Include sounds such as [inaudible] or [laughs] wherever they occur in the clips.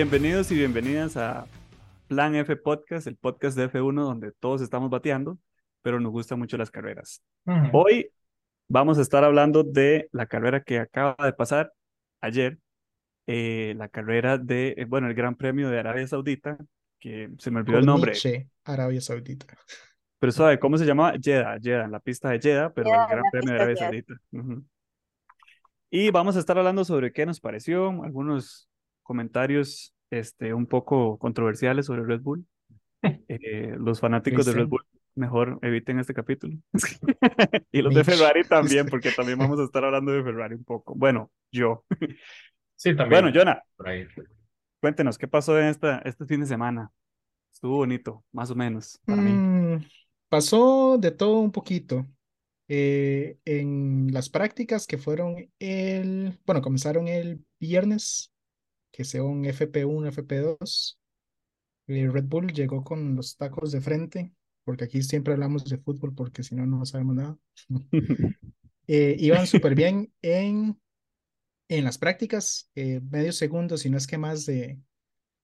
Bienvenidos y bienvenidas a Plan F Podcast, el podcast de F1 donde todos estamos bateando, pero nos gustan mucho las carreras. Hoy vamos a estar hablando de la carrera que acaba de pasar ayer, eh, la carrera de, eh, bueno, el Gran Premio de Arabia Saudita, que se me olvidó el nombre. Arabia Saudita. Pero suave, ¿cómo se llama? Jeddah, Jeddah, la pista de Jeddah, pero el Gran Premio de Arabia Saudita. Y vamos a estar hablando sobre qué nos pareció, algunos comentarios este, un poco controversiales sobre Red Bull. [laughs] Eh, los fanáticos de Red Bull mejor eviten este capítulo. [laughs] y los de Ferrari también, [laughs] porque también vamos a estar hablando de Ferrari un poco. Bueno, yo. Sí, también. Bueno, Jonah, cuéntenos, ¿qué pasó en esta, este fin de semana? Estuvo bonito, más o menos, para mí. Mm, pasó de todo un poquito. Eh, en las prácticas que fueron el, bueno, comenzaron el viernes, que son FP1, FP2. Red Bull llegó con los tacos de frente, porque aquí siempre hablamos de fútbol, porque si no, no sabemos nada. [laughs] [laughs] Eh, iban súper bien en, en las prácticas, eh, medio segundo, si no es que más de,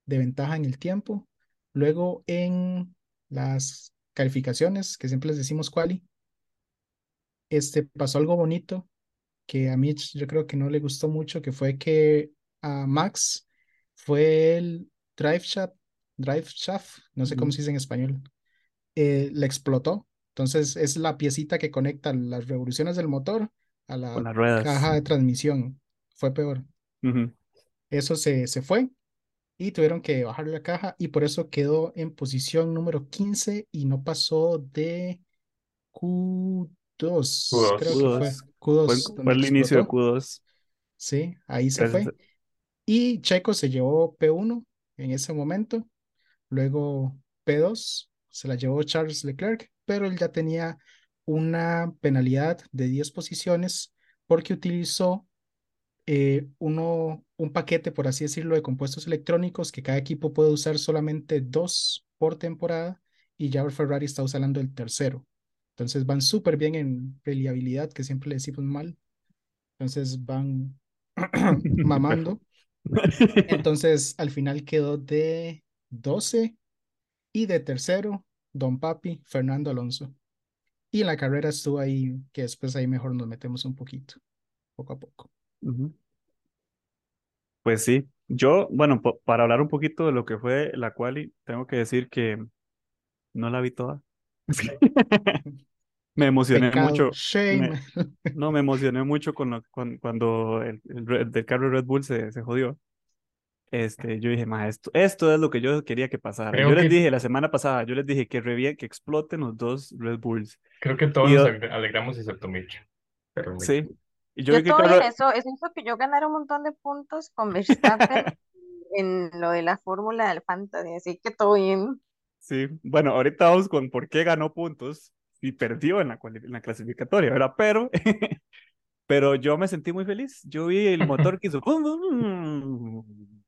de ventaja en el tiempo. Luego en las calificaciones, que siempre les decimos quali, este, pasó algo bonito que a mí yo creo que no le gustó mucho, que fue que a Max fue el drive shaft, drive shaft, no sé cómo se dice en español, eh, le explotó. Entonces es la piecita que conecta las revoluciones del motor a la caja de transmisión. Fue peor. Eso se, se fue y tuvieron que bajar la caja y por eso quedó en posición número 15 y no pasó de Q2, creo que fue. Q2. Fue, el inicio de Q2. Sí, ahí se fue. Y Checo se llevó P1 en ese momento, luego P2 se la llevó Charles Leclerc, pero él ya tenía una penalidad de 10 posiciones porque utilizó eh, uno, un paquete, por así decirlo, de compuestos electrónicos que cada equipo puede usar solamente dos por temporada y ya Ferrari está usando el tercero. Entonces van súper bien en reliabilidad, que siempre le decimos mal. Entonces van [clears throat] mamando. [laughs] Entonces al final quedó de 12 y de tercero Don Papi Fernando Alonso. Y en la carrera estuvo ahí, que después ahí mejor nos metemos un poquito, poco a poco. Pues sí, yo, bueno, para hablar un poquito de lo que fue la quali, tengo que decir que no la vi toda. [laughs] [laughs] me emocioné mucho. [laughs] no, me emocioné mucho con cuando el, del carro Red Bull se, se jodió. Este, yo dije, más esto, esto es lo que yo quería que pasara. yo les dije la semana pasada, yo les dije que re que exploten los dos Red Bulls. Creo que todos nos alegramos excepto Mitch. sí, yo, eso, eso hizo que yo ganara un montón de puntos con Verstappen [laughs] en lo de la fórmula del fantasy, así que todo bien. Sí, bueno, ahorita vamos con por qué ganó puntos y perdió en la, en la clasificatoria, ¿verdad? Pero, [laughs] pero yo me sentí muy feliz. Yo vi el motor que hizo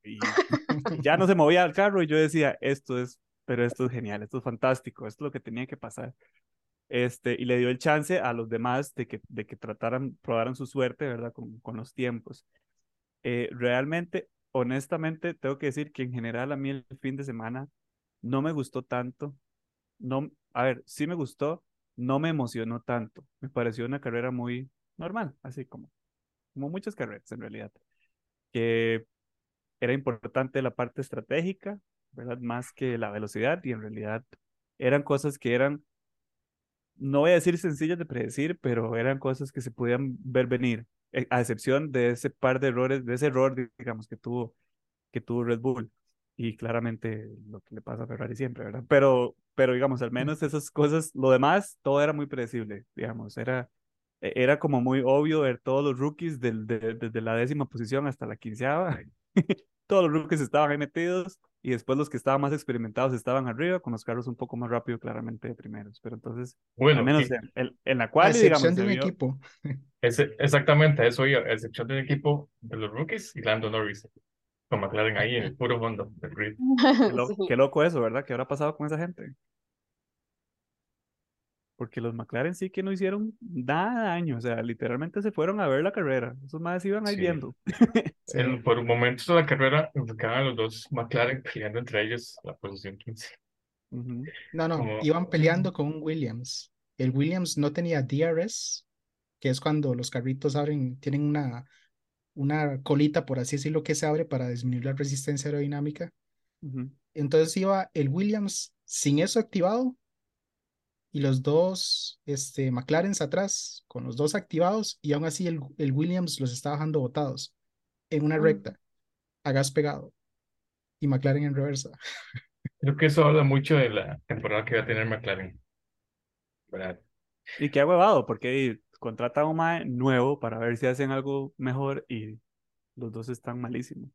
y [laughs] ya no se movía el carro y yo decía, esto es, pero esto es genial, esto es fantástico, esto es lo que tenía que pasar este, y le dio el chance a los demás de que, de que trataran, probaran su suerte, ¿verdad? Con, con los tiempos. Eh, realmente, honestamente, tengo que decir que en general a mí el fin de semana no me gustó tanto. No, a ver, sí me gustó, no me emocionó tanto. Me pareció una carrera muy normal, así como, como muchas carreras en realidad. Que era importante la parte estratégica, ¿verdad? Más que la velocidad y en realidad eran cosas que eran no voy a decir sencillas de predecir, pero eran cosas que se podían ver venir, eh, a excepción de ese par de errores, de ese error, digamos, que tuvo, que tuvo Red Bull. Y claramente lo que le pasa a Ferrari siempre, ¿verdad? Pero, pero digamos, al menos esas cosas, lo demás, todo era muy predecible, digamos, era, e, era como muy obvio ver todos los rookies del, desde la décima posición hasta la quinceava. [laughs] todos los rookies estaban ahí metidos y después los que estaban más experimentados estaban arriba, con los carros un poco más rápido, claramente de primeros. Pero entonces, al menos en, la cual, excepción de un equipo. [laughs] exactamente, eso yo, excepción de un equipo de los rookies y Lando Norris, con McLaren ahí en el puro [laughs] fondo del grid. Qué, qué loco eso, ¿verdad? ¿Qué habrá pasado con esa gente? porque los McLaren sí que no hicieron nada de daño, o sea, literalmente se fueron a ver la carrera, esos más iban ahí Sí. viendo. [laughs] Sí. En- por momentos de la carrera enfocaban a los dos McLaren peleando entre ellos la posición 15. Ujú. No, no, Como- iban peleando con un Williams. El Williams no tenía DRS, que es cuando los carritos abren, tienen una, una colita, por así decirlo, que se abre para disminuir la resistencia aerodinámica. Entonces iba el Williams sin eso activado y los dos este, McLarens atrás con los dos activados y aún así el, el Williams los está bajando botados en una recta a gas pegado y McLaren en reversa. [laughs] Creo que eso habla mucho de la temporada que va a tener McLaren. ¿Verdad? Y qué huevado, porque contrata a un mae nuevo para ver si hacen algo mejor y los dos están malísimos.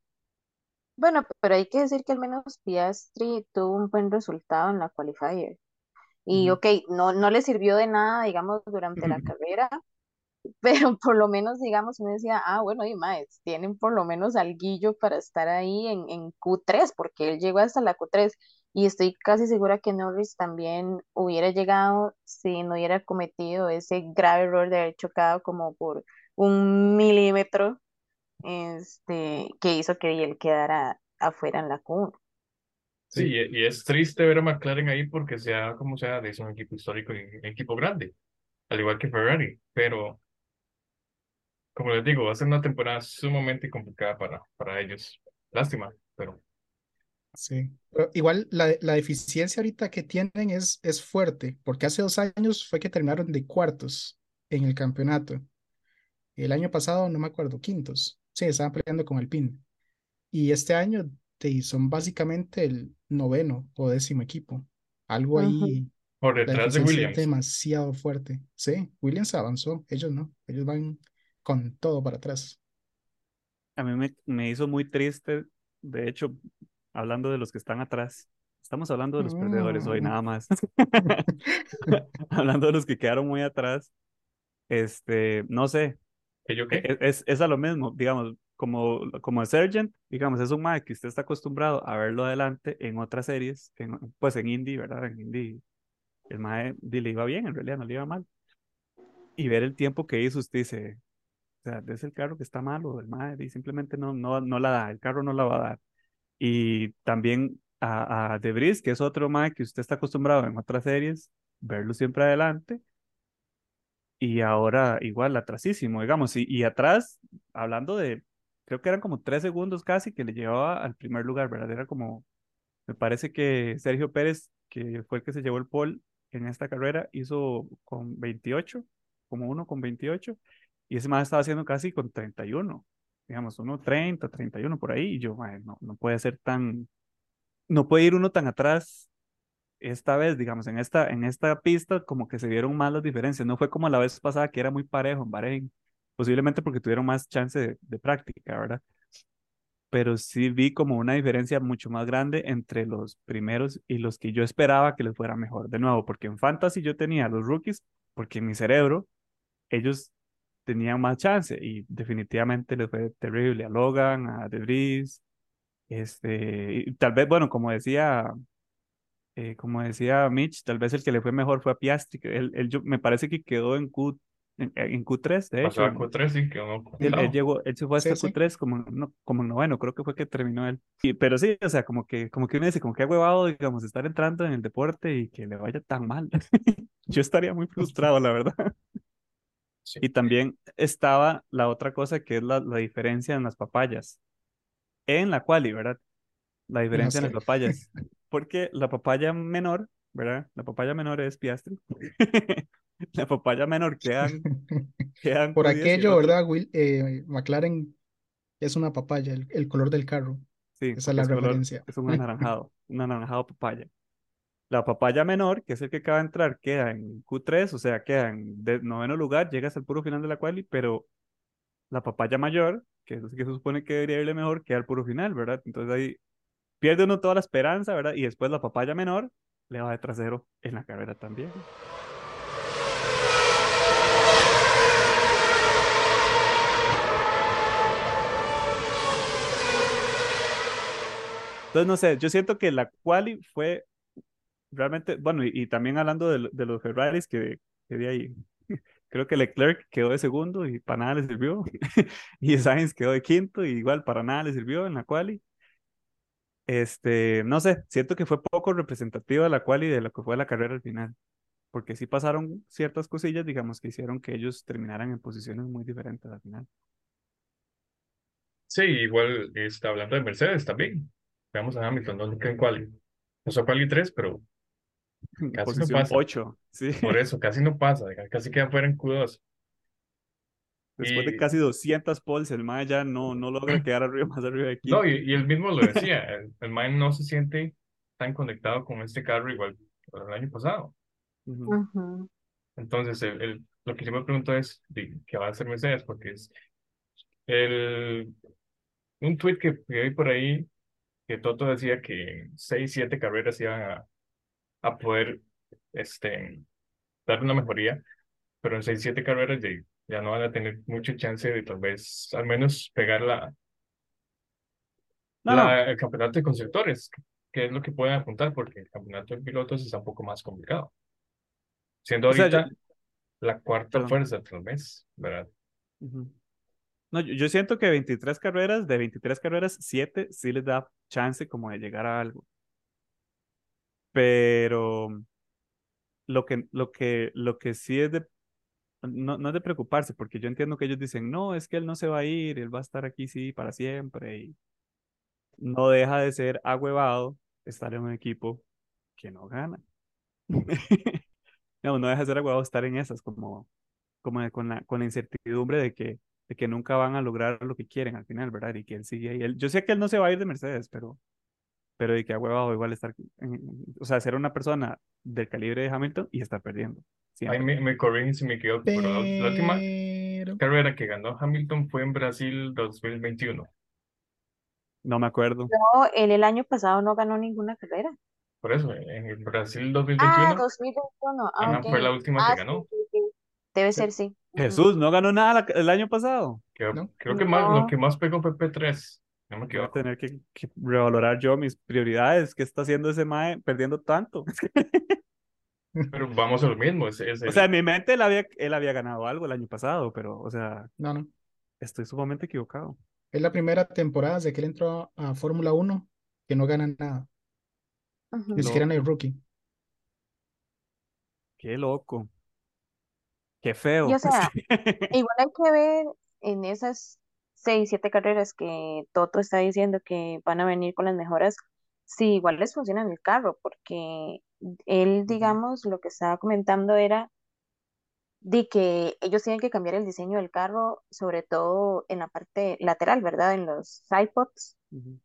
Bueno, pero hay que decir que al menos Piastri tuvo un buen resultado en la qualifier. Y Ujú. ok, no, no le sirvió de nada, digamos, durante la [laughs] carrera, pero por lo menos, digamos, uno decía, ah, bueno, y más, tienen por lo menos alguillo para estar ahí en, en Q3, porque él llegó hasta la Q3, y estoy casi segura que Norris también hubiera llegado si no hubiera cometido ese grave error de haber chocado como por un milímetro, este, que hizo que él quedara afuera en la Q1. Sí, y es triste ver a McLaren ahí porque sea como sea, es un equipo histórico y un equipo grande, al igual que Ferrari, pero como les digo, va a ser una temporada sumamente complicada para, para ellos. Lástima, pero Sí, pero igual la, la deficiencia ahorita que tienen es, es fuerte, porque hace dos años fue que terminaron de cuartos en el campeonato. El año pasado, no me acuerdo, quintos. Sí, estaban peleando con Alpine. Y este año te- son básicamente el noveno o décimo equipo. Algo ahí, por la detrás de deficiencia es Williams. demasiado fuerte. Sí, Williams avanzó, ellos no, ellos van con todo para atrás. A mí me, me hizo muy triste, de hecho, hablando de los que están atrás. Estamos hablando de los perdedores hoy, Mm. nada más. [laughs] [laughs] Hablando de los que quedaron muy atrás. Este, no sé, ¿Que yo qué? es, es, es a lo mismo, digamos, como, como el Sergeant, digamos, es un mae que usted está acostumbrado a verlo adelante en otras series, en- pues en Indy, ¿verdad? En Indy, el mae di, le iba bien, en realidad no le iba mal. Y ver el tiempo que hizo, usted dice, o sea, es el carro que está malo, el mae di, simplemente no, no, no la da, el carro no la va a dar. Y también a, a Debris, que es otro mae que usted está acostumbrado en otras series, verlo siempre adelante. Y ahora igual atrasísimo, digamos, y, y atrás, hablando de, creo que eran como tres segundos casi que le llevaba al primer lugar, ¿verdad? Era como, me parece que Sergio Pérez, que fue el que se llevó el pole en esta carrera, hizo con 28, como uno con 28, y ese más estaba haciendo casi con 31, digamos, uno 30, 31 por ahí, y yo, "Mae, no, no puede ser tan, no puede ir uno tan atrás esta vez, digamos, en esta, en esta pista, como que se vieron más las diferencias. No fue como la vez pasada que era muy parejo en Bahrein, posiblemente porque tuvieron más chance de, de práctica, ¿verdad? Pero sí vi como una diferencia mucho más grande entre los primeros y los que yo esperaba que les fuera mejor. De nuevo, porque en Fantasy yo tenía a los rookies, porque en mi cerebro ellos tenían más chance y definitivamente les fue terrible a Logan, a Debris, este, y tal vez, bueno, como decía eh, como decía Mitch, tal vez el que le fue mejor fue a Piastri. que Él, él yo, me parece que quedó en, Q, en, en Q3, de Pasó hecho. a en- Q3 y quedó él, él llegó, él se fue hasta Sí, sí. Q3 como, en no, como en noveno, creo que fue que terminó él. Y, pero sí, o sea, como que, como que uno dice, como que ha huevado, digamos, estar entrando en el deporte y que le vaya tan mal. [laughs] Yo estaría muy frustrado, la verdad. Sí. Y también estaba la otra cosa que es la, la diferencia en las papayas. En la quali, ¿verdad? La [laughs] diferencia en las sé. papayas. [laughs] Porque la papaya menor, ¿verdad? La papaya menor es Piastri. [laughs] La papaya menor quedan, quedan Por Q10 y el aquello, ¿verdad? Will, eh, McLaren es una papaya, el, el color del carro. Sí, Esa es la color- referencia. es un anaranjado, un anaranjado papaya. La papaya menor, que es el que acaba de entrar, queda en Q3, o sea, queda en noveno lugar, llega hasta el puro final de la quali, pero la papaya mayor, que es que se supone que debería irle mejor, queda al puro final, ¿verdad? Entonces ahí pierde uno toda la esperanza, ¿verdad? Y después la papaya menor le va de trasero en la carrera también. Entonces, no sé, yo siento que la quali fue realmente, bueno, y, y también hablando de, de los Ferraris que, que de ahí, [laughs] creo que Leclerc quedó de segundo y para nada le sirvió, [laughs] y Sainz quedó de quinto y igual para nada le sirvió en la quali. Este, no sé, siento que fue poco representativa la quali de lo que fue la carrera al final, porque sí pasaron ciertas cosillas, digamos, que hicieron que ellos terminaran en posiciones muy diferentes al final. Sí, igual está hablando de Mercedes también. Veamos a Hamilton, ¿dónde queda en quali? Pasó quali 3, pero [laughs] Casi no pasa. 8, sí. por eso casi no pasa, casi queda fuera en Q2. Después de casi 200 poles, el Maya ya no, no logra [clears throat] quedar arriba, más arriba de aquí. No, y, y él mismo lo [laughs] decía, el, el man no se siente tan conectado con este carro igual que el año pasado. Entonces, el, el- lo que yo me pregunto es, ¿de ¿qué va a hacer Mercedes? Porque es el, un tweet que vi por ahí, que Toto decía que seis, siete carreras iban a, a poder este, dar una mejoría, pero en seis, siete carreras ya, ya no van a tener mucha chance de tal vez al menos pegar la, No, la- no, el campeonato de constructores, que es lo que pueden apuntar, porque el campeonato de pilotos está un poco más complicado. Siendo O sea, yo- ahorita la cuarta Perdón. fuerza tal vez, ¿verdad? Ujú. No, yo, yo siento que 23 carreras, de 23 carreras, 7 sí les da chance como de llegar a algo. Pero lo que, lo que, lo que sí es de, no, no es de preocuparse, porque yo entiendo que ellos dicen, no, es que él no se va a ir, él va a estar aquí, sí, para siempre. Y no deja de ser agüevado estar en un equipo que no gana. [laughs] No, no deja de ser agüevado estar en esas, como, como con la, con incertidumbre de que, de que nunca van a lograr lo que quieren al final, ¿verdad? Y que él sigue ahí. Yo sé que él no se va a ir de Mercedes, pero, pero de que agüevado igual estar, o sea, ser una persona del calibre de Hamilton y estar perdiendo. Ahí Siempre. me, me corrigen si me equivoco, pero la, la última carrera que ganó Hamilton fue en Brasil 2021. No me acuerdo. No, él el año pasado no ganó ninguna carrera. Por eso, en el Brasil Ah, 2021, 2021. Ah, ajá, ok. fue la última Ah, que sí, ganó. sí, sí. Debe ser, sí. Jesús, no ganó nada el año pasado. Creo, ¿No? creo que más, lo que más pegó fue P3, me Voy a tener que, que revalorar yo mis prioridades. ¿Qué está haciendo ese Mae perdiendo tanto? [laughs] Pero vamos a lo mismo, es, es O sea, en mi mente él había, él había ganado algo el año pasado, pero, o sea, no, no. estoy sumamente equivocado. Es la primera temporada desde que él entró a Fórmula 1 que no gana nada. Ujú. Ni siquiera en el rookie. Qué loco. Qué Y feo. o sea, [laughs] igual hay que ver en esas seis, siete carreras que Toto está diciendo que van a venir con las mejoras, si igual les funciona en el carro, porque él, digamos, lo que estaba comentando era de que ellos tienen que cambiar el diseño del carro, sobre todo en la parte lateral, ¿verdad? En los sidepods, Ujú.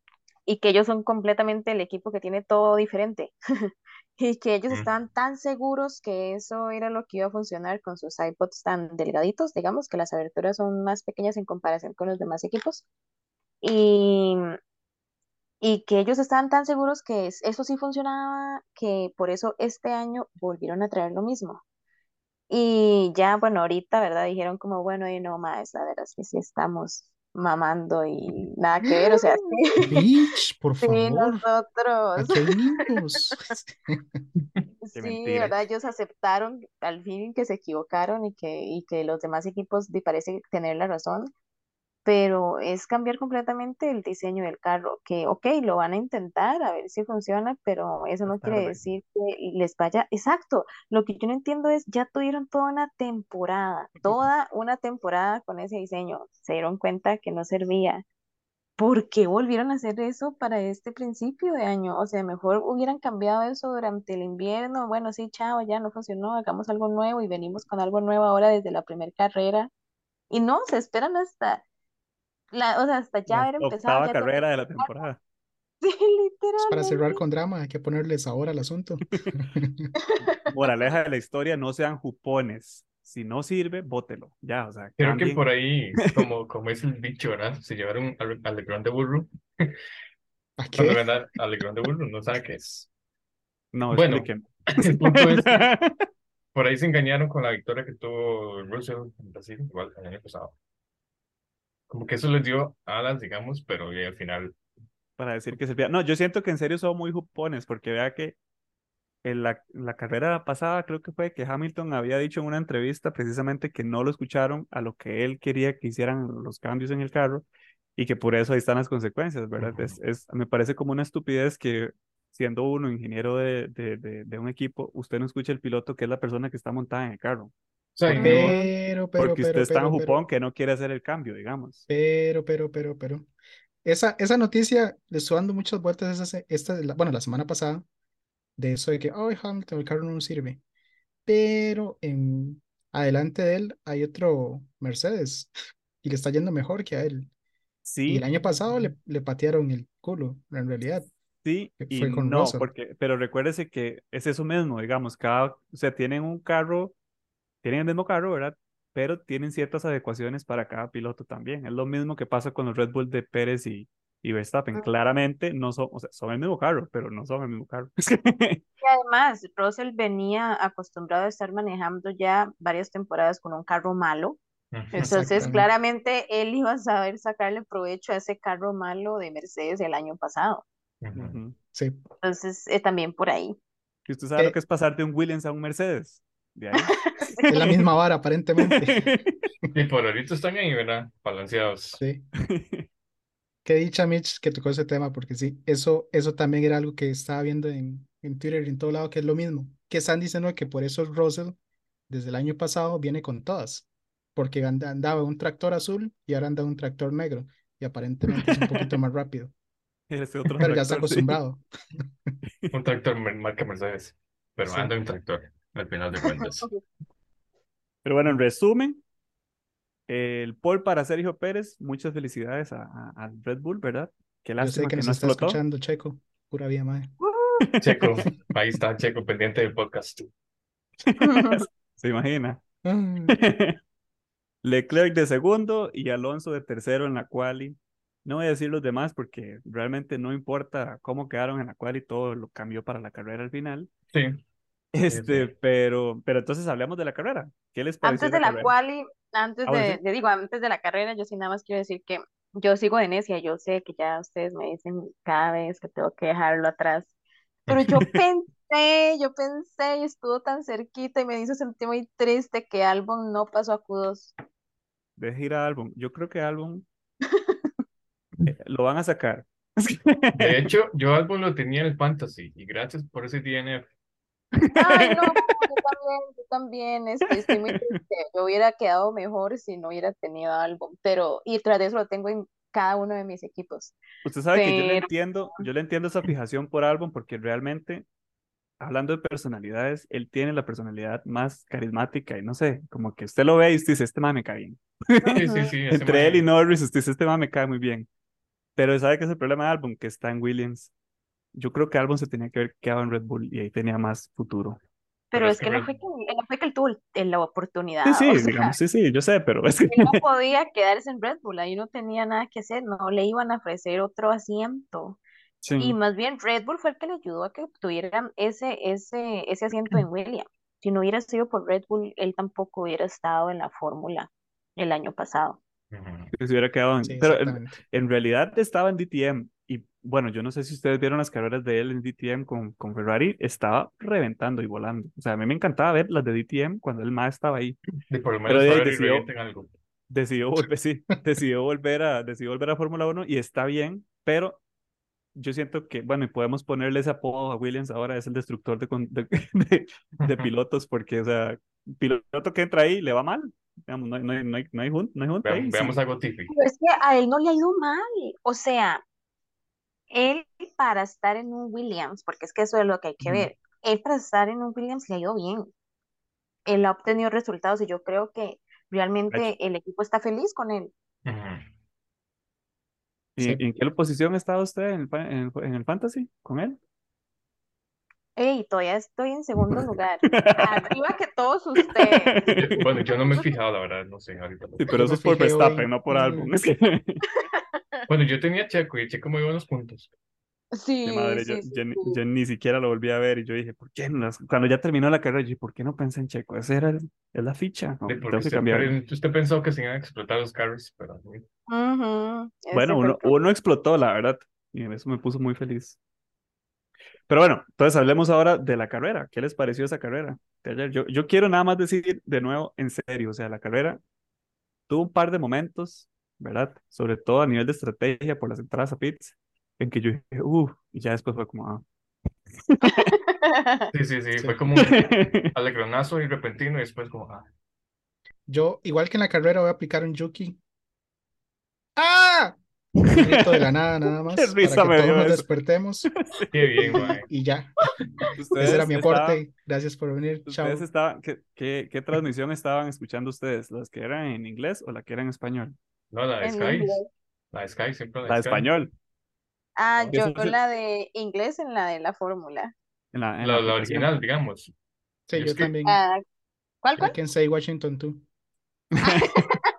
y que ellos son completamente el equipo que tiene todo diferente. [laughs] Y que ellos estaban tan seguros que eso era lo que iba a funcionar con sus iPods tan delgaditos, digamos, que las aberturas son más pequeñas en comparación con los demás equipos. Y, y que ellos estaban tan seguros que es- eso sí funcionaba, que por eso este año volvieron a traer lo mismo. Y ya, bueno, ahorita, ¿verdad? Dijeron como, bueno, y no más, la verdad es que sí estamos mamando y nada que ver, o sea, [laughs] sí, Bitch, por sí, favor. nosotros. Aquí hay niños. [laughs] Sí. ¿verdad? Ellos aceptaron al fin que se equivocaron y que, y que los demás equipos parece tener la razón, pero es cambiar completamente el diseño del carro, que ok, lo van a intentar a ver si funciona, pero eso no quiere decir que les vaya, exacto, lo que yo no entiendo es, ya tuvieron toda una temporada, toda una temporada con ese diseño, se dieron cuenta que no servía. ¿Por qué volvieron a hacer eso para este principio de año? O sea, mejor hubieran cambiado eso durante el invierno. Bueno, sí, chao, ya no funcionó, hagamos algo nuevo y venimos con algo nuevo ahora desde la primera carrera. Y no, se esperan hasta la, o sea, hasta ya La haber empezado octava carrera de la [laughs] temporada. Sí, Es para cerrar con drama, hay que ponerles ahora al asunto. [laughs] Moraleja de la historia, no sean jupones. Si no sirve, bótelo. Ya, o sea, Creo que por ahí, como, como es el bicho, ¿verdad? Se llevaron al, al Legrand de Burro. ¿A Cuando qué? ganan al Legrand de Burro, no sabe qué es. No, Bueno. expliquen. [laughs] El punto es que por ahí se engañaron con la victoria que tuvo Russell en Brasil, igual el año pasado. Como que eso les dio alas, digamos, pero al final, Para decir que servía. No, yo siento que en serio son muy jupones, porque vea que en la, la carrera pasada creo que fue que Hamilton había dicho en una entrevista precisamente que no lo escucharon a lo que él quería que hicieran los cambios en el carro y que por eso ahí están las consecuencias, ¿verdad? es, es, me parece como una estupidez que siendo uno ingeniero de, de, de, de, un equipo, usted no escucha el piloto que es la persona que está montada en el carro. Pero, pero, porque usted pero, está en pero, jupón que no quiere hacer el cambio, digamos. Pero, pero, pero, pero. Esa, esa noticia le estoy dando muchas vueltas esta, esta, bueno, la semana pasada, de eso de que, oh, Hamilton, el carro no sirve. Pero en adelante de él hay otro Mercedes y le está yendo mejor que a él. Sí. Y el año pasado le, le patearon el culo, en realidad. Sí, y no, porque, pero recuérdese que es eso mismo, digamos, cada, o sea, tienen un carro, tienen el mismo carro, ¿verdad? Pero tienen ciertas adecuaciones para cada piloto también. Es lo mismo que pasa con los Red Bull de Pérez y, y Verstappen. Claramente no son, o sea, son el mismo carro, pero no son el mismo carro. [laughs] y además, Russell venía acostumbrado a estar manejando ya varias temporadas con un carro malo. Entonces, claramente él iba a saber sacarle provecho a ese carro malo de Mercedes el año pasado. Uh -huh. Sí. Entonces, eh, también por ahí. ¿Y usted sabe eh, lo que es pasar de un Williams a un Mercedes? De ahí. Es la misma vara, aparentemente. [laughs] y por ahorita están ahí, ¿verdad? Balanceados. Sí. Qué dicha, Mitch, que tocó ese tema, porque sí, eso, eso también era algo que estaba viendo en, en Twitter y en todo lado, que es lo mismo. Que están diciendo que por eso Russell, desde el año pasado, viene con todas. Porque andaba un tractor azul y ahora anda un tractor negro. Y aparentemente es un poquito más rápido. [laughs] Ese otro pero ya está acostumbrado. Sí. un tractor marca Mercedes, pero sí. anda un tractor, al final de cuentas. [laughs] Pero bueno, en resumen, el Paul para Sergio Pérez, muchas felicidades a, a, a Red Bull, ¿verdad? Qué lástima Yo sé que, que nos no está explotó. escuchando, Checo. Pura vida, madre. [laughs] Checo, ahí está Checo, pendiente del podcast. Se imagina. [laughs] Leclerc de segundo y Alonso de tercero en la quali. No voy a decir los demás porque realmente no importa cómo quedaron en la quali, todo lo cambió para la carrera al final. Sí. Este, sí. pero, pero entonces hablamos de la carrera. ¿Qué les pareció? Antes de la carrera? quali, antes Ah, bueno, de, sí. de- digo, antes de la carrera, yo sí nada más quiero decir que yo sigo de necia, yo sé que ya ustedes me dicen cada vez que tengo que dejarlo atrás, pero yo [laughs] pensé, yo pensé y estuvo tan cerquita y me hizo sentir muy triste que Albon no pasó a Q2. Deje ir a álbum. Yo creo que álbum [laughs] eh, lo van a sacar. De [laughs] hecho, yo Albon lo tenía en el Fantasy y gracias por ese DNF. Ay, no, [laughs] yo también, yo también, este, estoy muy triste. Yo hubiera quedado mejor si no hubiera tenido álbum, pero, y tras de eso lo tengo en cada uno de mis equipos. Usted sabe que yo le Pero- entiendo, yo le entiendo esa fijación por álbum porque realmente, hablando de personalidades, él tiene la personalidad más carismática y no sé, como que usted lo ve y usted dice, este man me cae bien. Sí, sí, sí. [laughs] Entre él y Norris, usted dice, este man me cae muy bien. Pero ¿sabe qué es el problema de álbum? Que está en Williams. Yo creo que álbum se tenía que haber quedado en Red Bull y ahí tenía más futuro. Pero Pero es es que que no Red- fue que, no fue que él tuvo la oportunidad, Sí, sí, o sea, digamos, sí, sí, yo sé, pero es que él no [laughs] podía quedarse en Red Bull, ahí no tenía nada que hacer, no le iban a ofrecer otro asiento. sí. Y más bien Red Bull fue el que le ayudó a que obtuvieran ese, ese, ese asiento en Williams. Si no hubiera sido por Red Bull, él tampoco hubiera estado en la fórmula el año pasado. Se hubiera quedado en- Sí, pero en, realidad estaba en DTM bueno, yo no sé si ustedes vieron las carreras de él en DTM con, con Ferrari, estaba reventando y volando. O sea, a mí me encantaba ver las de DTM cuando el más estaba ahí. Y por lo Pero menos Ferrari decidió- algo. Decidió volver, sí, [laughs] decidió volver a, decidió volver a Fórmula 1 y está bien, pero yo siento que, bueno, y podemos ponerle ese apodo a Williams ahora, es el destructor de, [laughs] de, de- de [laughs] pilotos, porque, o sea, piloto que entra ahí le va mal. Digamos, no, hay- no, hay- no, hay, no, hay jun- no hay junta ahí, veamos sí. algo Tiffy. Pero es que a él no le ha ido mal. O sea, él para estar en un Williams, porque es que eso es lo que hay que ver, él para estar en un Williams le ha ido bien. Él ha obtenido resultados y yo creo que realmente el equipo está feliz con él. ¿Y Sí. en qué posición estaba usted en el, en el, en el fantasy con él? Ey, todavía estoy en [laughs] segundo lugar. Arriba que todos ustedes. [laughs] Bueno, yo no me he fijado, la verdad, no sé, ahorita. Sí, pero eso es por Verstappen, hoy. no por Mm. [laughs] álbum. Bueno, yo tenía Checo y Checo me dio unos puntos. Sí, mi madre, yo, sí, sí, yo ni- sí. yo ni siquiera lo volví a ver y yo dije, ¿por qué? no Cuando ya terminó la carrera, yo dije, ¿por qué no pensé en Checo? Esa era el- es la ficha. No, De usted, cambiar. pero usted pensó que se iban a explotar los carros, pero Ujú, ese Bueno, uno, uno explotó, la verdad, y eso me puso muy feliz. Pero bueno, entonces hablemos ahora de la carrera. ¿Qué les pareció esa carrera de ayer? Yo, yo quiero nada más decir de nuevo, en serio, o sea, la carrera tuvo un par de momentos, ¿verdad? Sobre todo a nivel de estrategia por las entradas a pits, en que yo dije, uff, y ya después fue como, ah. Sí, sí, sí, Sí. fue como un [laughs] alegronazo y repentino y después como, ah, Yo, igual que en la carrera, voy a aplicar un Yuki. ¡Ah! Un grito de la nada, [laughs] nada más, Qué risa para me que dio todos nos eso. despertemos [laughs] qué bien, mae. y ya. Ustedes Ese era mi estaban- aporte. Gracias por venir. Chao. Estaban, ¿qué, qué, qué transmisión estaban escuchando ustedes? ¿Las que eran en inglés o la que era en español? No, la de En Sky, inglés. la de Sky, siempre la La de Sky. español, Ah, yo es- la de inglés en la de la fórmula. en la, en La, la la original, digamos. Sí, yo que- también. Ah, ¿cuál, I cuál? can say Washington too. [laughs]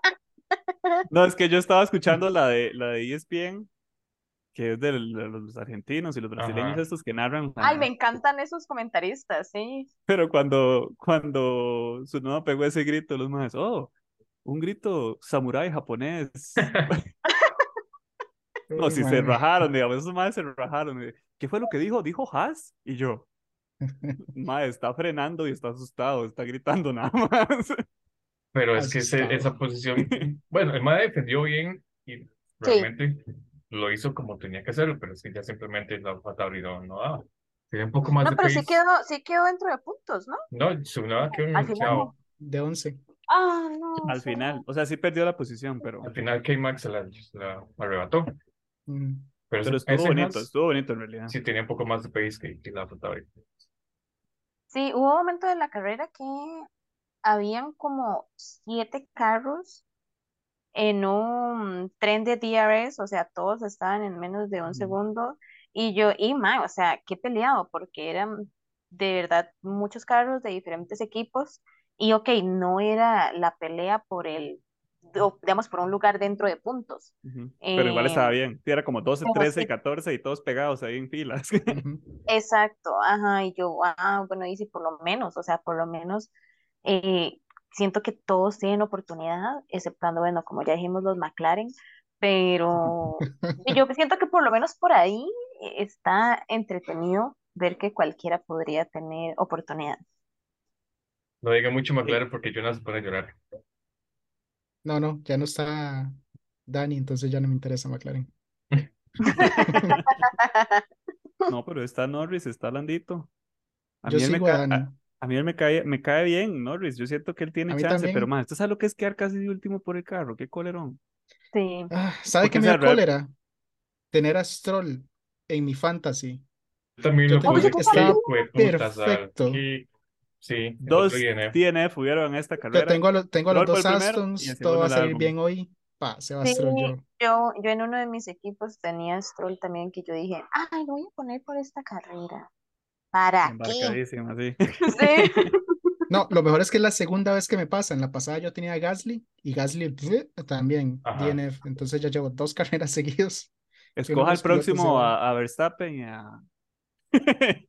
No, es que yo estaba escuchando la de, la de ESPN, que es de los argentinos y los brasileños Ajá. estos que narran. la- Ay, me encantan esos comentaristas, sí. Pero cuando, cuando su no pegó ese grito, los más, oh, un grito samurái japonés. [laughs] [laughs] No, si se rajaron, digamos, esos más se rajaron. eh, ¿Qué fue lo que dijo? ¿Dijo Haas? Y yo, [laughs] mae, está frenando y está asustado, está gritando nada más. Pero es que ese- esa posición, bueno, el MAE defendió bien y realmente lo hizo como tenía que hacerlo, pero es que ya simplemente la pata abridor no daba. Tenía un poco más No, de pero sí quedó, sí quedó dentro de puntos, ¿no? No, su nada quedó en Al final. De 11. Ah, no. Al final, o sea, sí perdió la posición, pero, Al final K-Max se la, se la arrebató. Mm. Pero, pero estuvo bonito, Haas estuvo bonito en realidad. sí tenía un poco más de pace que, que la abridor. Sí, hubo un momento de la carrera que habían como siete carros en un tren de DRS, o sea, todos estaban en menos de un Ujú. segundo. Y yo, y man, o sea, qué peleado, porque eran de verdad muchos carros de diferentes equipos. Y ok, no era la pelea por el, digamos, por un lugar dentro de puntos. Pero igual estaba Eh, bien. Sí, era como 12, pero 13 y sí. 14 y todos pegados ahí en filas. [laughs] Exacto, ajá, y yo, ah, bueno, y si por lo menos, o sea, por lo menos eh, siento que todos tienen oportunidad, exceptuando, bueno, como ya dijimos, los McLaren, pero [laughs] yo siento que por lo menos por ahí eh, está entretenido ver que cualquiera podría tener oportunidad. No diga mucho McLaren porque Jonas se pone a llorar. No, no, ya no está Dani, entonces ya no me interesa McLaren. No, pero está Norris, está Landito. A Yo mí él me sigo a ca- Dani. a, a mí él me cae, me cae bien, Norris. Yo siento que él tiene chance, pero más, ¿usted sabe lo que es quedar casi de último por el carro? Qué colerón. Sí, Ah, ¿sabe qué me real- cólera? Tener a Stroll en mi fantasy. Yo también Yo lo tenía- puse. estaba perfecto. Qué- Sí, Dos otro INF. DNF hubieron en esta Yo carrera. tengo a, los- tengo a los Stroll fue dos Astons, todo va a salir bien hoy. Pa, se va Sí, Stroll yo. yo, yo en uno de mis equipos tenía Stroll también que yo dije, ay, lo voy a poner por esta carrera. ¿Para qué? Así. Sí. [laughs] No, lo mejor es que es la segunda vez que me pasa. En la pasada yo tenía a Gasly y Gasly [laughs] también Ajá. DNF. Entonces ya llevo dos [laughs] carreras de Escoja el próximo a, a Verstappen y a...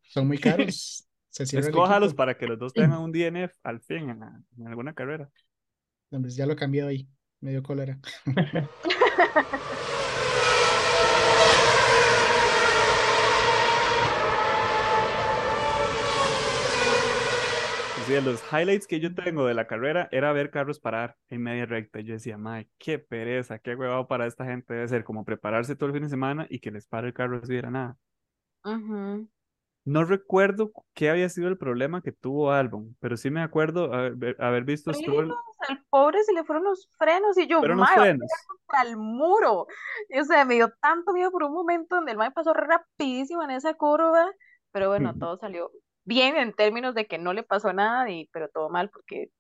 Son muy caros. Se Escójalos para que los dos tengan un DNF al fin en, la- en alguna carrera. Hombre, ya lo cambié hoy. Me dio cólera. Sí, los highlights que yo tengo de la carrera era ver carros parar en media recta. Y yo decía, madre, qué pereza, qué huevado para esta gente debe ser como prepararse todo el fin de semana y que les pare el carro de la nada. Ujú. No recuerdo qué había sido el problema que tuvo Albon, pero sí me acuerdo haber, haber visto a Stroll, al pobre se le fueron los frenos y yo, "Mae, contra el muro. Y, o sea, me dio tanto miedo por un momento donde el mae pasó rapidísimo en esa curva, pero bueno, todo salió bien en términos de que no le pasó nada, y, pero todo mal porque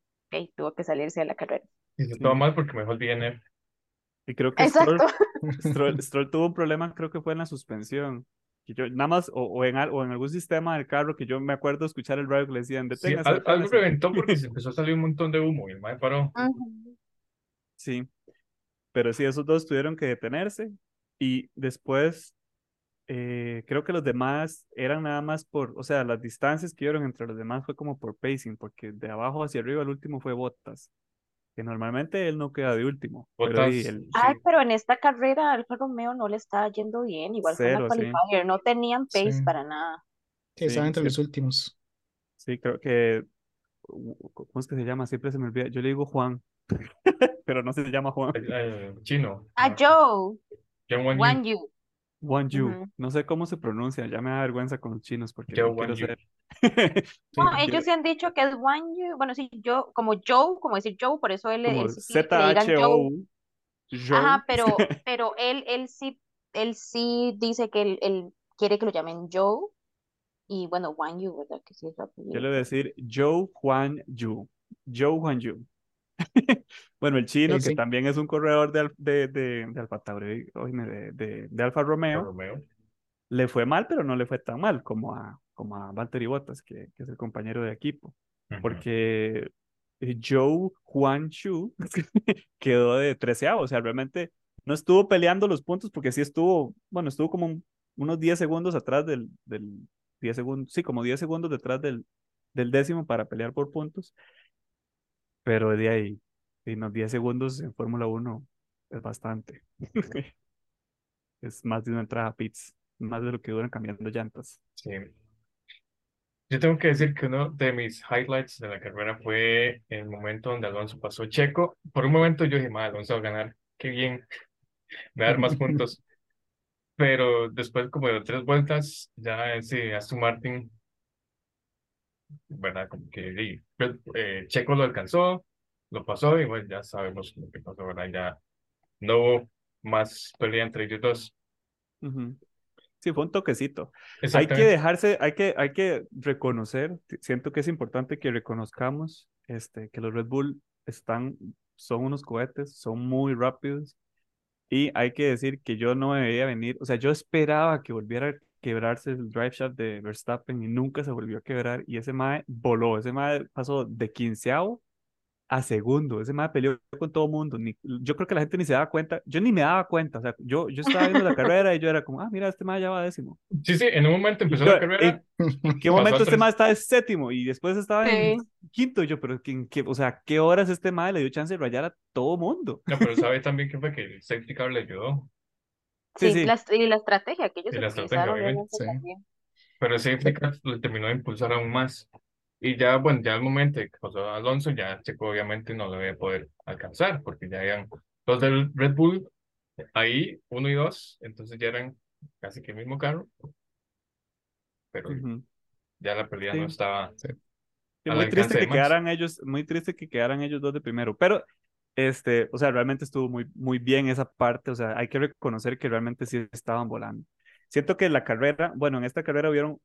tuvo que salirse de la carrera. Sí. todo mal porque me dejó el DNF. Y creo que. Stroll, [laughs] Stroll tuvo un problema, creo que fue en la suspensión. Que yo, nada más, o, o en, o en algún sistema del carro que yo me acuerdo escuchar el radio que le decían, Sí, deténgase, al- algo deténgase". reventó porque se [laughs] empezó a salir un montón de humo y el mae paró. Sí, pero sí, esos dos tuvieron que detenerse y después eh, creo que los demás eran nada más por, o sea, las distancias que dieron entre los demás fue como por pacing, porque de abajo hacia arriba el último fue Bottas, que normalmente él no queda de último, pero ahí Bottas, él- Ay, sí. pero en esta carrera Alfa Romeo no le estaba yendo bien, igual que en la sí. qualifier, no tenían pace Sí. para nada. Sí, estaba Sí, entre sí, los últimos. sí, creo que, ¿cómo es que se llama? Siempre se me olvida. Yo le digo Juan, [laughs] pero no se llama Juan. El, el chino. Ah, ¿no? Joe, Wan Yu. Wan Yu. Juan Yu. Ujú. No sé cómo se pronuncia, ya me da vergüenza con los chinos porque Joe no quiero ser. [laughs] No, ellos se han dicho que es Wan Yu. Bueno, sí, yo, como Joe, como decir Joe, por eso él, Joe. Z-H-O. Ajá, pero, [laughs] pero él, él sí, él sí dice que él, él quiere que lo llamen Joe. Y bueno, Wan Yu, ¿verdad? Que sí es Yo le voy a decir Joe Juan Yu. Joe Juan Yu. [laughs] Bueno, el chino, Sí, que sí. también es un corredor de, de, de, de Alfa Tauri, de, de, de Alfa Romeo, Romeo. le fue mal, pero no le fue tan mal como a, como a Valtteri Bottas, que, que es el compañero de equipo. Porque eh, Joe Juan Chu [laughs] quedó de treceavo, o sea, realmente no estuvo peleando los puntos porque sí estuvo, bueno, estuvo como un- unos 10 segundos atrás del, del 10 segundos, sí, como 10 segundos detrás del, del décimo para pelear por puntos, pero de ahí, y unos 10 segundos en Fórmula 1 es bastante. [laughs] Es más de una entrada a pits, más de lo que duran cambiando llantas. Sí. Yo tengo que decir que uno de mis highlights de la carrera fue el momento donde Alonso pasó Checo. Por un momento yo dije, "Ma, Alonso va a ganar, qué bien, me va a dar más [laughs] puntos. Pero después como de tres vueltas, ya ese Aston Martin, ¿verdad? Como que eh, Checo lo alcanzó, lo pasó y bueno, ya sabemos lo que pasó, ¿verdad? Ya no hubo más pelea entre ellos dos. Ujú. Sí, fue un toquecito. Hay que dejarse, hay que, hay que reconocer, siento que es importante que reconozcamos este, que los Red Bull están, son unos cohetes, son muy rápidos y hay que decir que yo no me veía venir, o sea, yo esperaba que volviera quebrarse el drive shaft de Verstappen y nunca se volvió a quebrar y ese mae voló, ese mae pasó de quinceavo a segundo, ese mae peleó con todo mundo, ni, yo creo que la gente ni se daba cuenta, yo ni me daba cuenta, o sea, yo, yo estaba viendo la [laughs] carrera y yo era como, ah, mira, este mae ya va décimo. Sí, sí, en un momento empezó yo, la carrera. ¿En qué momento este mae está de séptimo y después estaba en Sí. quinto? Y yo, pero ¿en qué, o sea, ¿qué horas este mae le dio chance de rayar a todo mundo? No, pero sabe también que fue que el safety car le ayudó. Sí, Sí, la, y la estrategia que ellos Y la estrategia, utilizaron obviamente. realmente Sí. también. Pero safety car le terminó de impulsar aún más. Y ya, bueno, ya al momento de que pasó Alonso, ya Checo obviamente no lo iba a poder alcanzar, porque ya eran los del Red Bull ahí, uno y dos, entonces ya eran casi que el mismo carro, pero Ujú. ya la pelea Sí. no estaba Sí, muy triste que quedaran ellos, muy triste que quedaran ellos dos de primero, pero este, o sea, realmente estuvo muy, muy bien esa parte, o sea, hay que reconocer que realmente sí estaban volando. Siento que la carrera, bueno, en esta carrera hubieron,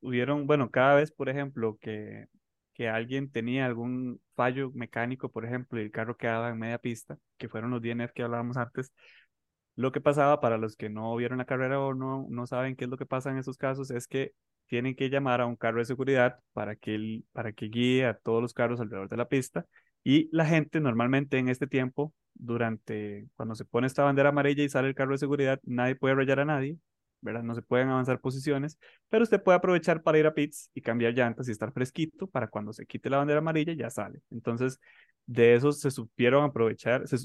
hubieron, bueno, cada vez, por ejemplo, que, que alguien tenía algún fallo mecánico, por ejemplo, y el carro quedaba en media pista, que fueron los DNF que hablábamos antes, lo que pasaba para los que no vieron la carrera o no, no saben qué es lo que pasa en esos casos es que tienen que llamar a un carro de seguridad para que, para que guíe a todos los carros alrededor de la pista. Y la gente normalmente en este tiempo, durante cuando se pone esta bandera amarilla y sale el carro de seguridad, nadie puede rayar a nadie, ¿verdad? No se pueden avanzar posiciones, pero usted puede aprovechar para ir a pits y cambiar llantas y estar fresquito para cuando se quite la bandera amarilla ya sale. Entonces, de eso se supieron aprovechar, se,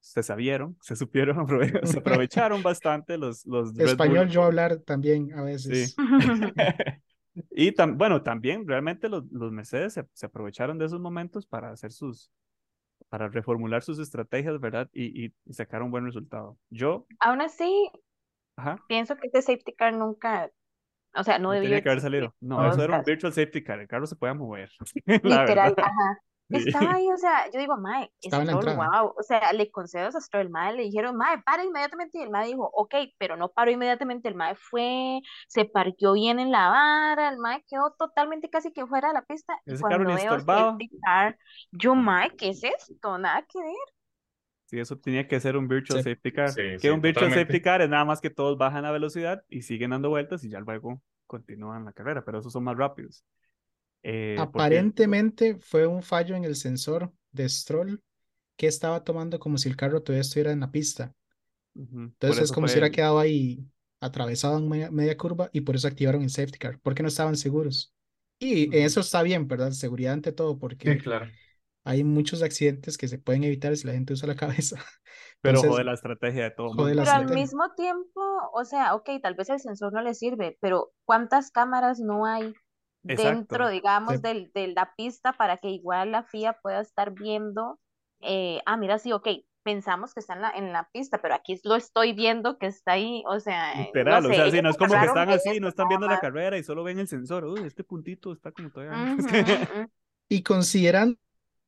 se sabieron, [laughs] se supieron aprove- se [laughs] aprovecharon bastante los, los Red Español Bull. yo hablar también a Sí. [laughs] Y tam- bueno, también realmente los, los Mercedes se, se aprovecharon de esos momentos para hacer sus, para reformular sus estrategias, ¿verdad? Y, y, y sacar un buen resultado. Yo, Aún así, ajá, pienso que este safety car nunca, o sea, no no debió tenía que haber salido. No, eso era un virtual safety car, el carro se podía mover, [laughs] Literal, ajá. Estaba ahí, o sea, yo digo, mae, Stroll, wow, o sea, le concedo a Stroll, el mae le dijeron, mae, para inmediatamente, y el mae dijo, ok, pero no paró inmediatamente, el mae fue, se parqueó bien en la vara, el mae quedó totalmente casi que fuera de la pista, y cuando veo car, yo, mae, ¿qué es esto? Nada que ver. Sí, eso tenía que ser un virtual Sí. safety car. Sí, que sí, un virtual totalmente. safety car es nada más que todos bajan la velocidad y siguen dando vueltas y ya luego continúan la carrera, pero esos son más rápidos. Eh, porque- Aparentemente fue un fallo en el sensor de Stroll que estaba tomando como si el carro todavía estuviera en la pista. Entonces es como si hubiera el- quedado ahí atravesado en media, media curva y por eso activaron el safety car, porque no estaban seguros. Y Ujú. eso está bien, ¿verdad? Seguridad ante todo, Sí, porque claro. hay muchos accidentes que se pueden evitar si la gente usa la [laughs] cabeza. Pero Entonces, jode la estrategia de todo jode mundo. la Pero al estrategia. mismo tiempo, o sea, ok, tal vez el sensor no le sirve, pero ¿cuántas cámaras no hay dentro, digamos, Sí. del, de la pista para que igual la FIA pueda estar viendo? eh, ah, mira, sí, ok, pensamos que está en la, en la pista, pero aquí lo estoy viendo que está ahí, o sea, eh, no o sea, si no es como que están así, no están viendo la carrera y solo ven el sensor. Uy, este puntito está como todavía. Ujú. [laughs] Y considerando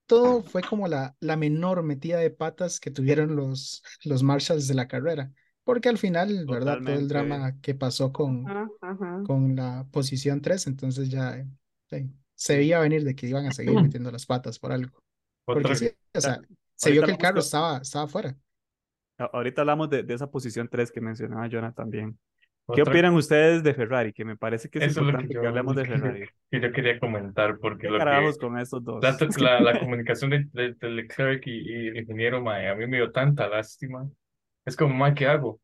todo, fue como la, la menor metida de patas que tuvieron los, los Marshalls de la carrera. Porque al final, ¿verdad? Todo el Totalmente. drama que pasó con, Ujú, ujú. con la posición 3, entonces ya eh, sí, se veía venir de que iban a seguir [clears throat] metiendo las patas por algo. Porque sí, o sea, se vio que el carro estaba, estaba fuera. Ahorita hablamos de, de esa posición 3 que mencionaba Jonathan también. ¿Qué otra- opinan ustedes de Ferrari? Que me parece que es Eso es lo importante que que, yo, hablemos de que [laughs] Ferrari. que yo quería comentar, porque ¿Qué lo que, con estos dos? la, [laughs] la, la comunicación de, de, de Leclerc y, y el ingeniero, mae, a mí me dio tanta lástima. Es como, mae, ¿qué hago?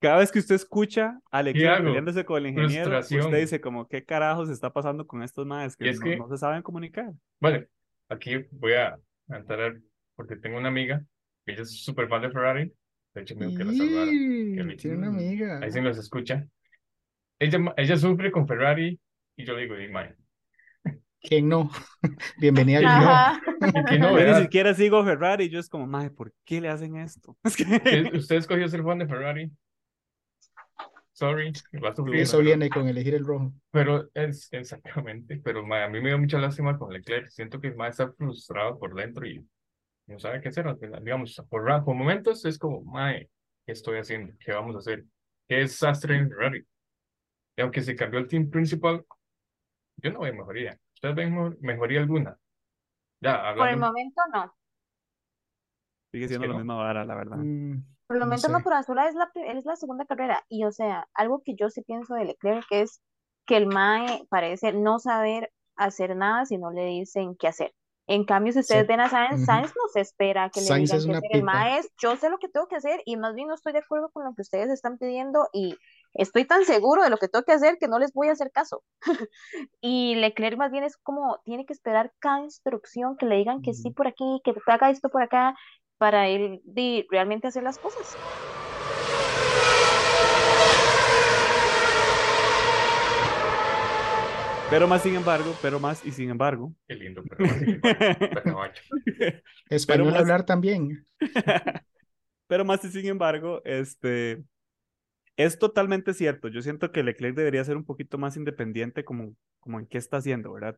Cada vez que usted escucha a hago? peleándose con el ingeniero, usted dice como, ¿qué carajos está pasando con estos madres que, Y es no, que- no se saben comunicar? Bueno, aquí voy a entrar porque tengo una amiga, que ella es súper fan de Ferrari. De hecho, me dijo que la saludara. Y que le- tiene una Mm, amiga. Ahí sí nos escucha. Ella, ella sufre con Ferrari y yo le digo, "Di, mae, ¿Quién no? [laughs] Bienvenida al club. Ajá. y [laughs] que no, Yo ni siquiera sigo Ferrari yo es como, madre, ¿por qué le hacen esto? [laughs] Es que... ¿Usted usted escogió ser fan de Ferrari? Sorry, va a sufrir. Eso pero- viene con elegir el rojo. Pero es exactamente, pero mae, a mí me dio mucha lástima con Leclerc. Siento que el mae está frustrado por dentro y no sabe qué hacer. Digamos, por, momentos es como, mae, ¿qué estoy haciendo? ¿Qué vamos a hacer? ¿Qué desastre en Ferrari? Y aunque se cambió el team principal, yo no veo mejoría. ¿Ustedes ven mejoría alguna? Ya, Por el momento no. Sigue Es siendo que la no. misma vara, la verdad. Mm, Por el no momento no, sé. pero Azula es la, es la segunda carrera. Y o sea, algo que yo sí pienso de Leclerc es que el Mae parece no saber hacer nada si no le dicen qué hacer. En cambio, si ustedes Sí. ven a Sainz. Sainz no se espera que le Sainz digan es hacer. El. Mae es, yo sé lo que tengo que hacer y más bien no estoy de acuerdo con lo que ustedes están pidiendo y estoy tan seguro de lo que tengo que hacer que no les voy a hacer caso. [laughs] Y Leclerc más bien es como, tiene que esperar cada instrucción, que le digan que sí por aquí, que haga esto por acá, para él de realmente hacer las cosas. Pero más sin embargo, pero más y sin embargo. Qué lindo, pero más sin embargo, [laughs] pero no, macho. Español más- hablar también. [laughs] Pero más y sin embargo, este es totalmente cierto. Yo siento que Leclerc debería ser un poquito más independiente como, como en qué está haciendo, ¿verdad?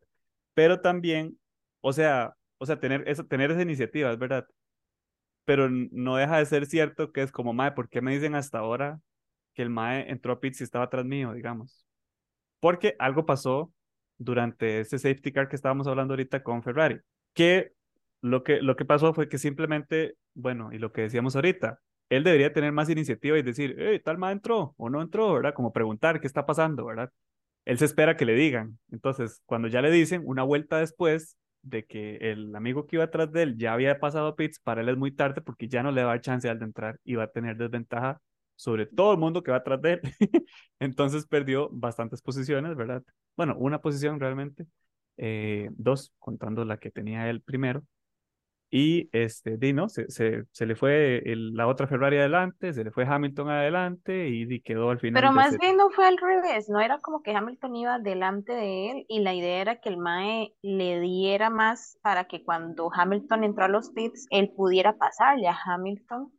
Pero también, o sea, o sea, tener esa, tener esa iniciativa, es verdad. Pero no deja de ser cierto que es como, mae, ¿por qué me dicen hasta ahora que el mae entró a pit si estaba atrás mío, digamos? Porque algo pasó durante ese safety car que estábamos hablando ahorita con Ferrari, que lo que, lo que pasó fue que simplemente, bueno, y lo que decíamos ahorita, él debería tener más iniciativa y decir, hey, tal mae entró o no entró, ¿verdad? Como preguntar qué está pasando, ¿verdad? Él se espera que le digan. Entonces, cuando ya le dicen, una vuelta después de que el amigo que iba atrás de él ya había pasado a pits, para él es muy tarde porque ya no le va a dar chance al de entrar y va a tener desventaja sobre todo el mundo que va atrás de él. [laughs] Entonces perdió bastantes posiciones, ¿verdad? Bueno, una posición realmente, eh, dos, contando la que tenía él primero. Y este, di, ¿no? Se, se, se le fue el- la otra Ferrari adelante, se le fue Hamilton adelante y quedó al final. Pero más bien no fue al revés, no era como que Hamilton iba delante de él y la idea era que el Mae le diera más para que cuando Hamilton entró a los pits, él pudiera pasarle a Hamilton,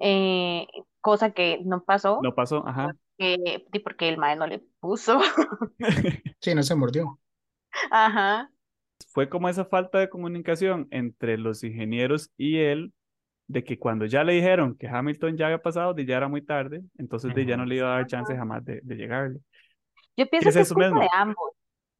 eh, cosa que no pasó, No pasó, ajá. di, porque el Mae no le puso. [laughs] Sí, no se mordió. Ajá. Fue como esa falta de comunicación entre los ingenieros y él, de que cuando ya le dijeron que Hamilton ya había pasado, de ya era muy tarde, entonces de ya no le iba a dar chance jamás de, de llegarle. Yo pienso es que es culpa mismo? de ambos.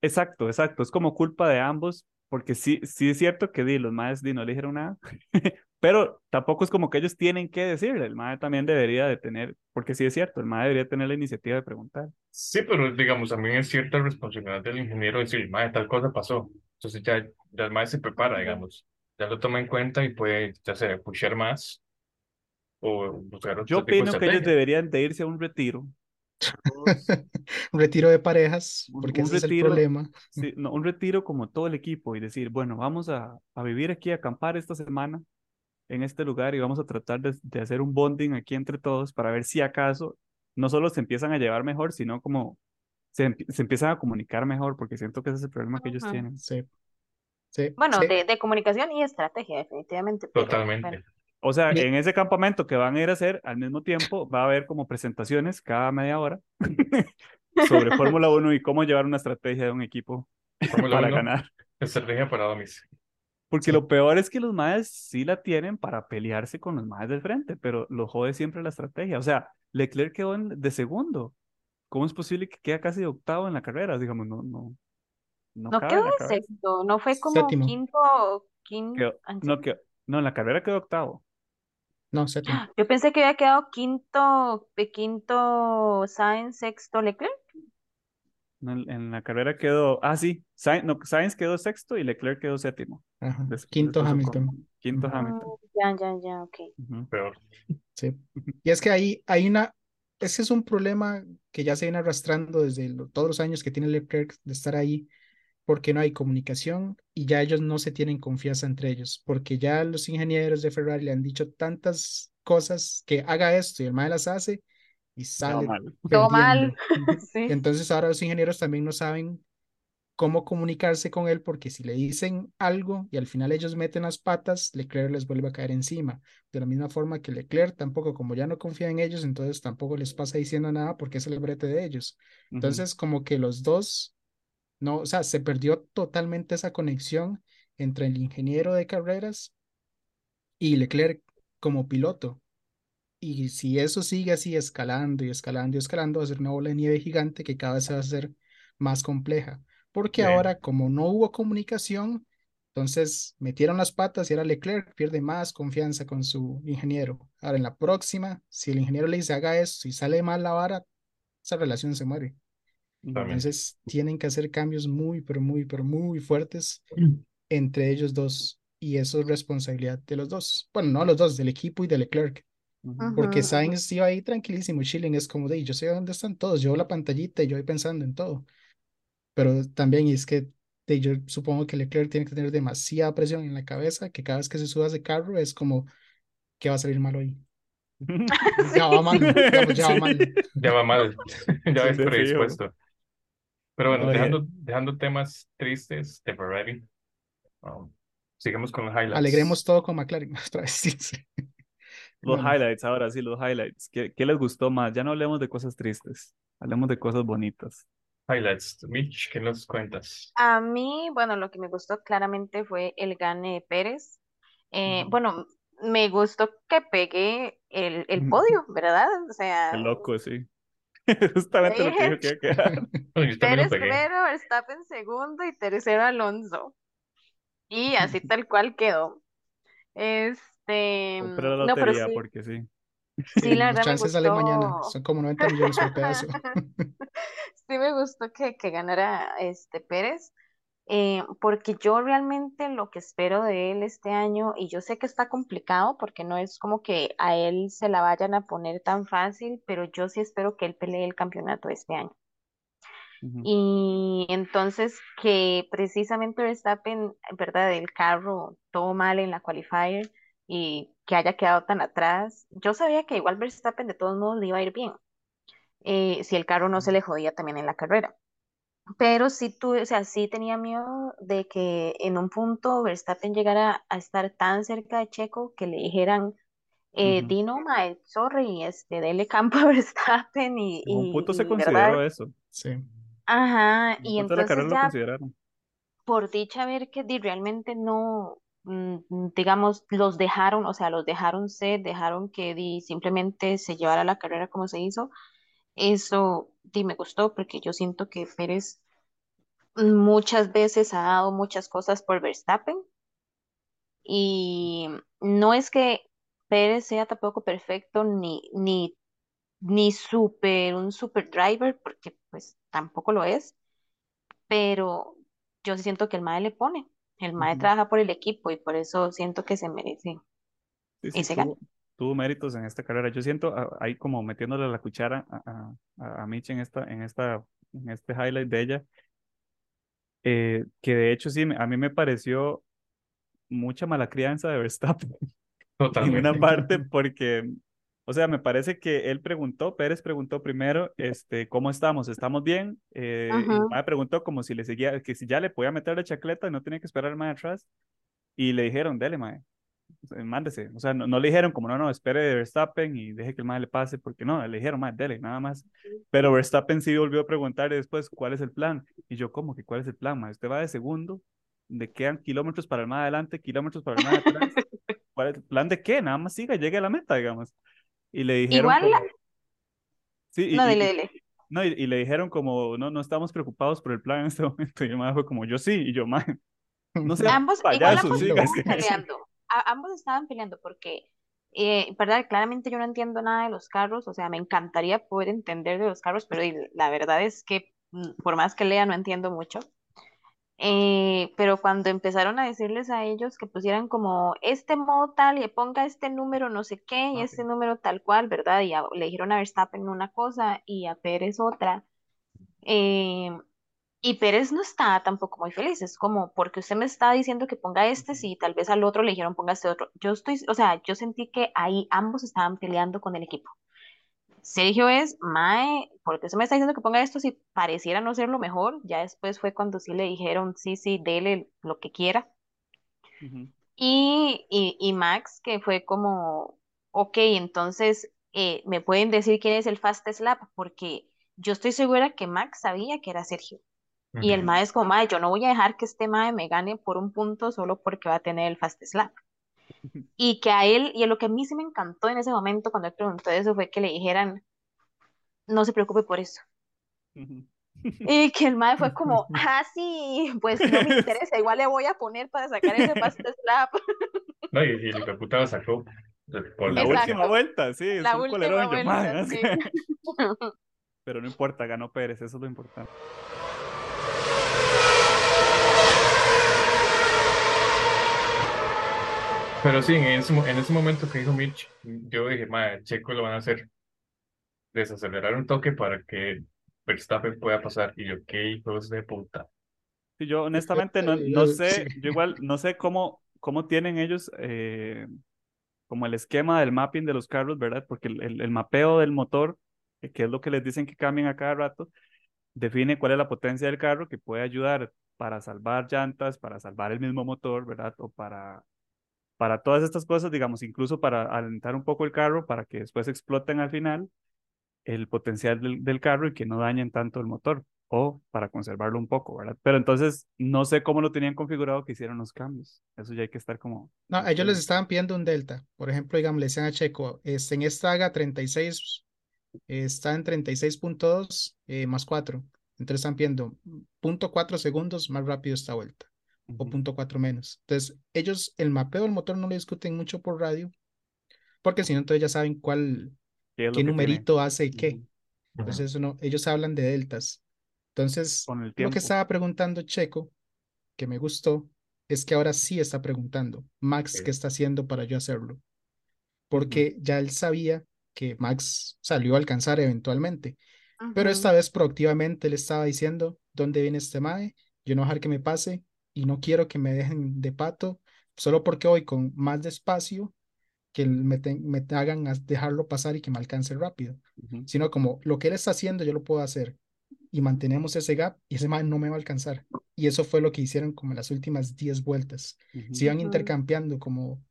Exacto, exacto. Es como culpa de ambos, porque sí, sí es cierto que di, los maes di, no le dijeron nada, [laughs] pero tampoco es como que ellos tienen que decirle. El mae también debería de tener, porque sí es cierto, el mae debería tener la iniciativa de preguntar. Sí, pero digamos, también es cierta responsabilidad del ingeniero decir, mae, tal cosa pasó. Entonces ya, ya el mae se prepara, digamos. Ya lo toma en cuenta y puede, ya sea, pushear más o buscar otro Yo tipo de opino que ellos deberían de irse a un retiro [laughs] Un retiro de parejas, Un- porque un ese es el problema. Sí, [laughs] no, un retiro como todo el equipo y decir, bueno, vamos a, a vivir aquí, a acampar esta semana en este lugar y vamos a tratar de, de hacer un bonding aquí entre todos para ver si acaso no solo se empiezan a llevar mejor, sino como se, se empiezan a comunicar mejor, porque siento que ese es el problema que ellos Ujú. tienen. Sí. Sí. Bueno, sí. de, de comunicación y estrategia, definitivamente. pero, Totalmente. bueno. O sea, Mi- en ese campamento que van a ir a hacer, al mismo tiempo va a haber como presentaciones cada media hora [laughs] sobre Fórmula 1 y cómo llevar una estrategia de un equipo Fórmula para 1, ganar. estrategia para Domis. Porque Sí. lo peor es que los maes sí la tienen para pelearse con los maes del frente, pero lo jode siempre la estrategia. O sea, Leclerc quedó en- de segundo. ¿Cómo es posible que quede casi octavo en la carrera? Digamos, no, no, no, No quedó en sexto, no fue como Séptimo. quinto, quinto. Quedó- ¿en no, serio? que, no, en la carrera quedó octavo. No, séptimo. [gasps] Yo pensé que había quedado quinto, de quinto Sainz, sexto Leclerc. No, En, en la carrera quedó, ah, sí, Sainz, no, Sainz quedó sexto y Leclerc quedó séptimo. Ajá. Quinto después Hamilton. Quinto Ujú. Hamilton. Ah, ya, ya, ya, ok. Peor. Sí. [laughs] Y es que ahí hay una, ese es un problema que ya se viene arrastrando desde lo- todos los años que tiene Leclerc de estar ahí, porque no hay comunicación y ya ellos no se tienen confianza entre ellos, porque ya los ingenieros de Ferrari le han dicho tantas cosas que haga esto y el mal las hace y sale mal. Todo mal. [laughs] Sí. Entonces ahora los ingenieros también no saben cómo comunicarse con él porque si le dicen algo y al final ellos meten las patas, Leclerc les vuelve a caer encima. De la misma forma que Leclerc tampoco, como ya no confía en ellos, entonces tampoco les pasa diciendo nada porque es el brete de ellos. Entonces como que los dos, no, o sea, se perdió totalmente esa conexión entre el ingeniero de carreras y Leclerc como piloto. Y si eso sigue así escalando y escalando y escalando, va a ser una bola de nieve gigante que cada vez se va a hacer más compleja. Porque ahora, como no hubo comunicación, entonces metieron las patas y ahora Leclerc pierde más confianza con su ingeniero. Ahora, en la próxima, si el ingeniero le dice haga esto y sale mal la vara, esa relación se muere. También. Entonces, tienen que hacer cambios muy, pero muy, pero muy fuertes entre ellos dos. Y eso es responsabilidad de los dos. Bueno, no los dos, del equipo y de Leclerc. Porque Sainz iba ahí tranquilísimo, chilling, es como de, yo sé dónde están todos, yo veo la pantallita y yo voy pensando en todo. Pero también es que de, yo supongo que Leclerc tiene que tener demasiada presión en la cabeza, que cada vez que se suba a ese carro es como, ¿qué va a salir mal hoy? [laughs] Ya va mal, ya va Sí. mal. Ya va mal. [laughs] ya Sí, fijo. predispuesto. Pero bueno, dejando, dejando temas tristes de Ferrari, um, sigamos con los highlights. Alegremos todo con McLaren [laughs] otra vez. sí, sí. Los Bueno, highlights, ahora sí, los highlights. ¿Qué, qué les gustó más? Ya no hablemos de cosas tristes, hablemos de cosas bonitas. Highlights. Mitch, ¿qué nos cuentas? A mí, bueno, lo que me gustó claramente fue el gane de Pérez. Eh, bueno, me gustó que pegué el, el podio, ¿verdad? O sea, Qué loco, sí. [laughs] Justamente lo que dijo que iba a quedar. Yo Pérez primero, Verstappen segundo y tercero Alonso. Y así [laughs] tal cual quedó. Este, Compré la no, pero lotería sí, porque sí. Sí, la [laughs] verdad me chances salen mañana, gustó. son como 90 millones por pedazo. [laughs] Sí me gustó que, que ganara este Pérez, eh, porque yo realmente lo que espero de él este año, y yo sé que está complicado porque no es como que a él se la vayan a poner tan fácil, pero yo sí espero que él pelee el campeonato este año. Ujú. Y entonces que precisamente Verstappen, ¿verdad? El carro todo mal en la qualifier y que haya quedado tan atrás. Yo sabía que igual Verstappen de todos modos le iba a ir bien, eh, si el carro no se le jodía también en la carrera. Pero sí tuve, o sea, sí tenía miedo de que en un punto Verstappen llegara a estar tan cerca de Checo que le dijeran, eh, Ujú. Dino, mae, sorry, este, dele campo a [laughs] Verstappen y, En un y, punto se y, consideró ¿verdad? eso. Sí. Ajá, En y entonces lo ya consideraron. por dicha ver que realmente no, digamos, los dejaron, o sea, los dejaron ser, dejaron que di, simplemente se llevara la carrera como se hizo. Eso di, me gustó porque yo siento que Pérez muchas veces ha dado muchas cosas por Verstappen. Y no es que Pérez sea tampoco perfecto ni, ni, ni super, un super driver, porque pues tampoco lo es. Pero yo siento que el MAE le pone, el MAE Ujú. trabaja por el equipo y por eso siento que se merece Sí, sí, ese gane. tuvo, tuvo méritos en esta carrera. Yo siento ah, ahí como metiéndole la cuchara a, a, a Mitch en, esta, en, esta, en este highlight de ella, eh, que de hecho sí, a mí me pareció mucha mala crianza de Verstappen [laughs] en una parte porque, o sea, me parece que él preguntó, Pérez preguntó primero, este, ¿cómo estamos? ¿Estamos bien? Eh, y preguntó como si le seguía, que si ya le podía meter la chacleta y no tenía que esperar al mae atrás. Y le dijeron, dele, mae, mándese. O sea, no, no, le dijeron como, no, no, espere de Verstappen y deje que el mae le pase, porque no, le dijeron, mae, dele, nada más. Pero Verstappen sí volvió a preguntar después, ¿cuál es el plan? Y yo, ¿cómo que cuál es el plan, mae? Usted va de segundo, de quedan kilómetros para el más adelante, kilómetros para el más atrás. [laughs] ¿Cuál es el plan de qué? Nada más siga, llegue a la meta, digamos. Y le dijeron. Igual. Como... Sí, no, y, dile, dile. No, y, y, le dijeron como, no, no estamos preocupados por el plan en este [laughs] momento. Y yo me fue como, yo sí, y yo, más. No sé, ambos, ambos estaban peleando. A, ambos estaban peleando porque, eh, verdad, claramente yo no entiendo nada de los carros, o sea, me encantaría poder entender de los carros, pero la verdad es que mm, por más que lea no entiendo mucho. Eh, pero cuando empezaron a decirles a ellos que pusieran como este modo tal y ponga este número no sé qué y okay. este número tal cual, ¿verdad? Y a, le dijeron a Verstappen una cosa y a Pérez otra. Eh, y Pérez no está tampoco muy feliz, es como, porque usted me está diciendo que ponga este, si tal vez al otro le dijeron ponga este otro. Yo estoy, o sea, yo sentí que ahí ambos estaban peleando con el equipo. Sergio es, Mae, ¿por qué se me está diciendo que ponga esto si pareciera no ser lo mejor? Ya después fue cuando sí le dijeron, sí, sí, dele lo que quiera. Uh -huh. y, y, y, Max, que fue como, ok, entonces, eh, ¿me pueden decir quién es el Fast Slap? Porque yo estoy segura que Max sabía que era Sergio. Uh -huh. Y el Mae es como, Mae, yo no voy a dejar que este Mae me gane por un punto solo porque va a tener el Fast Slap. Y que a él, y a lo que a mí sí me encantó en ese momento cuando él preguntó eso fue que le dijeran, no se preocupe por eso. Uh -huh. Y que el mae fue como, [laughs] ah, sí, pues no me interesa, igual le voy a poner para sacar ese paste slap. [laughs] No, y, y el puta lo sacó por la Exacto. última vuelta, sí, es la un última colerón, vuelta, sí. [laughs] Pero no importa, ganó Pérez, eso es lo importante. Pero sí, en ese, en ese momento que dijo Mitch, yo dije, madre, Checo lo van a hacer desacelerar un toque para que Verstappen pueda pasar. Y yo, qué hijos de puta. Sí, yo honestamente no, no [laughs] sé, yo igual no sé cómo, cómo tienen ellos eh, como el esquema del mapping de los carros, ¿verdad? Porque el, el, el mapeo del motor, eh, que es lo que les dicen que cambien a cada rato, define cuál es la potencia del carro que puede ayudar para salvar llantas, para salvar el mismo motor, ¿verdad? O para para todas estas cosas, digamos, incluso para alentar un poco el carro, para que después exploten al final el potencial del, del, carro y que no dañen tanto el motor, o para conservarlo un poco, ¿verdad? Pero entonces no sé cómo lo tenían configurado que hicieron los cambios. Eso ya hay que estar como... No, ellos les estaban pidiendo un delta. Por ejemplo, digamos, le decían a Checo, este, en esta haga 36, está en 36.2 eh, más 4. Entonces están pidiendo 0.4 segundos más rápido esta vuelta o punto cuatro menos. Entonces, ellos el mapeo del motor no lo discuten mucho por radio, porque si no, entonces ya saben cuál, qué, qué numerito tiene? hace qué. Uh -huh. Entonces, eso no, ellos hablan de deltas. Entonces, lo que estaba preguntando Checo, que me gustó, es que ahora sí está preguntando, Max, okay. ¿qué está haciendo para yo hacerlo? Porque uh -huh. ya él sabía que Max salió a alcanzar eventualmente, uh -huh. pero esta vez proactivamente le estaba diciendo, ¿dónde viene este mae? Yo no voy a dejar que me pase, y no quiero que me dejen de pato solo porque voy con más despacio que me, te, me hagan dejarlo pasar y que me alcance rápido, uh -huh. sino como lo que él está haciendo yo lo puedo hacer y mantenemos ese gap y ese man no me va a alcanzar. Y eso fue lo que hicieron como las últimas 10 vueltas. Uh -huh. Se iban intercambiando como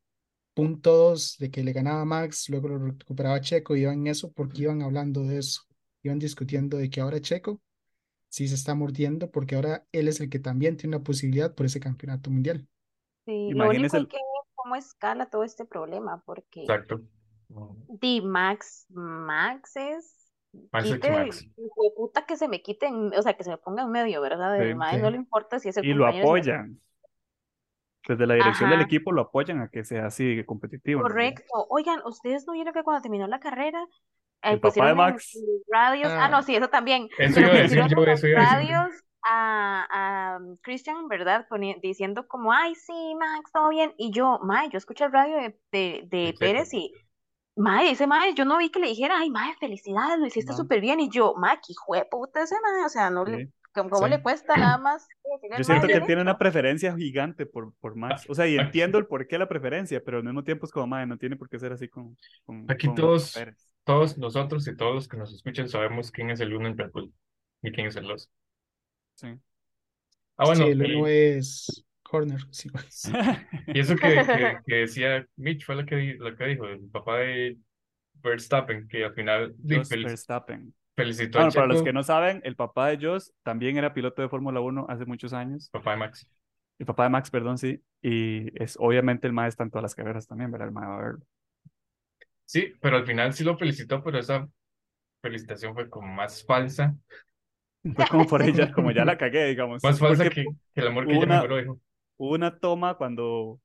puntos de que le ganaba Max, luego lo recuperaba Checo, y iban en eso porque iban hablando de eso, iban discutiendo de que ahora Checo sí se está mordiendo porque ahora él es el que también tiene una posibilidad por ese campeonato mundial. Sí, lo único el... que cómo escala todo este problema, porque Exacto. Di Max, Max es Max quite, Max. de puta que se me quiten, o sea, que se me ponga en medio, ¿verdad? Sí, sí. no le importa si es el Y lo apoyan. Desde la dirección Ajá. del equipo lo apoyan a que sea así competitivo. Correcto. ¿no? Oigan, ¿ustedes no vieron que cuando terminó la carrera el papá de Max. Radios, ah. ah. no, sí, eso también. Eso iba a decir, yo eso iba a decir. Radios a, a Christian, ¿verdad? Poni diciendo como, ay, sí, Max, todo bien. Y yo, May, yo escuché el radio de, de, de Pérez y Mae, ese mae, yo no vi que le dijera, ay, mae, felicidades, lo hiciste súper bien. Y yo, mae, qué hijo de puta ese mae, o sea, no le, Sí. ¿cómo, cómo Sí. le cuesta nada más [clears throat] Yo siento mae que él tiene una preferencia gigante por, por Max. O sea, y entiendo el por qué la preferencia, pero al mismo tiempo es como, madre, no tiene por qué ser así con, con, Aquí con todos- Pérez. Todos nosotros y todos los que nos escuchan sabemos quién es el uno en Red Bull y quién es el dos. Sí. Ah, bueno, Sí, el el- uno es Corner. [laughs] Sí. y eso que, [laughs] que, que decía Mitch fue lo que, lo que dijo, el papá de Verstappen, que al final fel- Verstappen. felicitó a Bueno, para los Checo, que no saben, el papá de Jos también era piloto de Fórmula 1 hace muchos años. papá de Max. El papá de Max, perdón, sí. Y es obviamente el maestro en todas las carreras también, ¿verdad? El mae va a verlo. Sí, pero al final sí lo felicitó, pero esa felicitación fue como más falsa, Fue como por ella, [laughs] como ya la cagué, digamos. más falsa que, que el amor que ella una- mejor lo dijo. hubo una toma cuando,